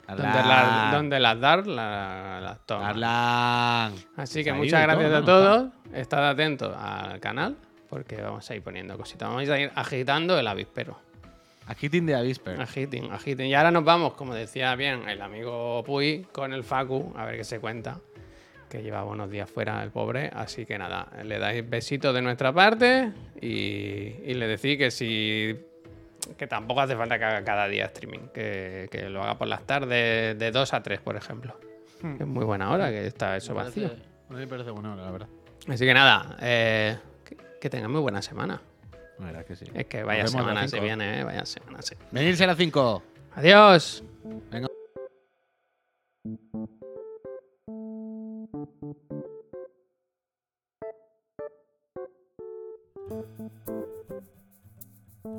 B: Donde las donde las dar, la- las toma.
A: Darlan.
B: Así
A: Se
B: que
A: ha
B: muchas gracias
A: todo,
B: a todos. Estad atentos al canal porque vamos a ir poniendo cositas. Vamos a ir agitando el avispero.
A: Agiting de Avisper.
B: Agiten, agiten. Y ahora nos vamos, como decía bien el amigo Puy, con el Facu, a ver qué se cuenta. Que llevaba unos días fuera el pobre. Así que nada, le dais besitos de nuestra parte y, y le decís que si. Que tampoco hace falta que haga cada día streaming. Que, que lo haga por las tardes de 2 a 3, por ejemplo.
A: Hmm.
B: Que es muy buena hora que está eso
A: Me
B: vacío.
A: parece- A mí me parece bueno, la verdad.
B: Así que nada, eh, que, que tengan muy buena semana.
A: La verdad que sí.
B: Es que vaya semana se viene, eh, vaya semana se
A: Venirse a las 5.
B: Adiós.
A: Venga.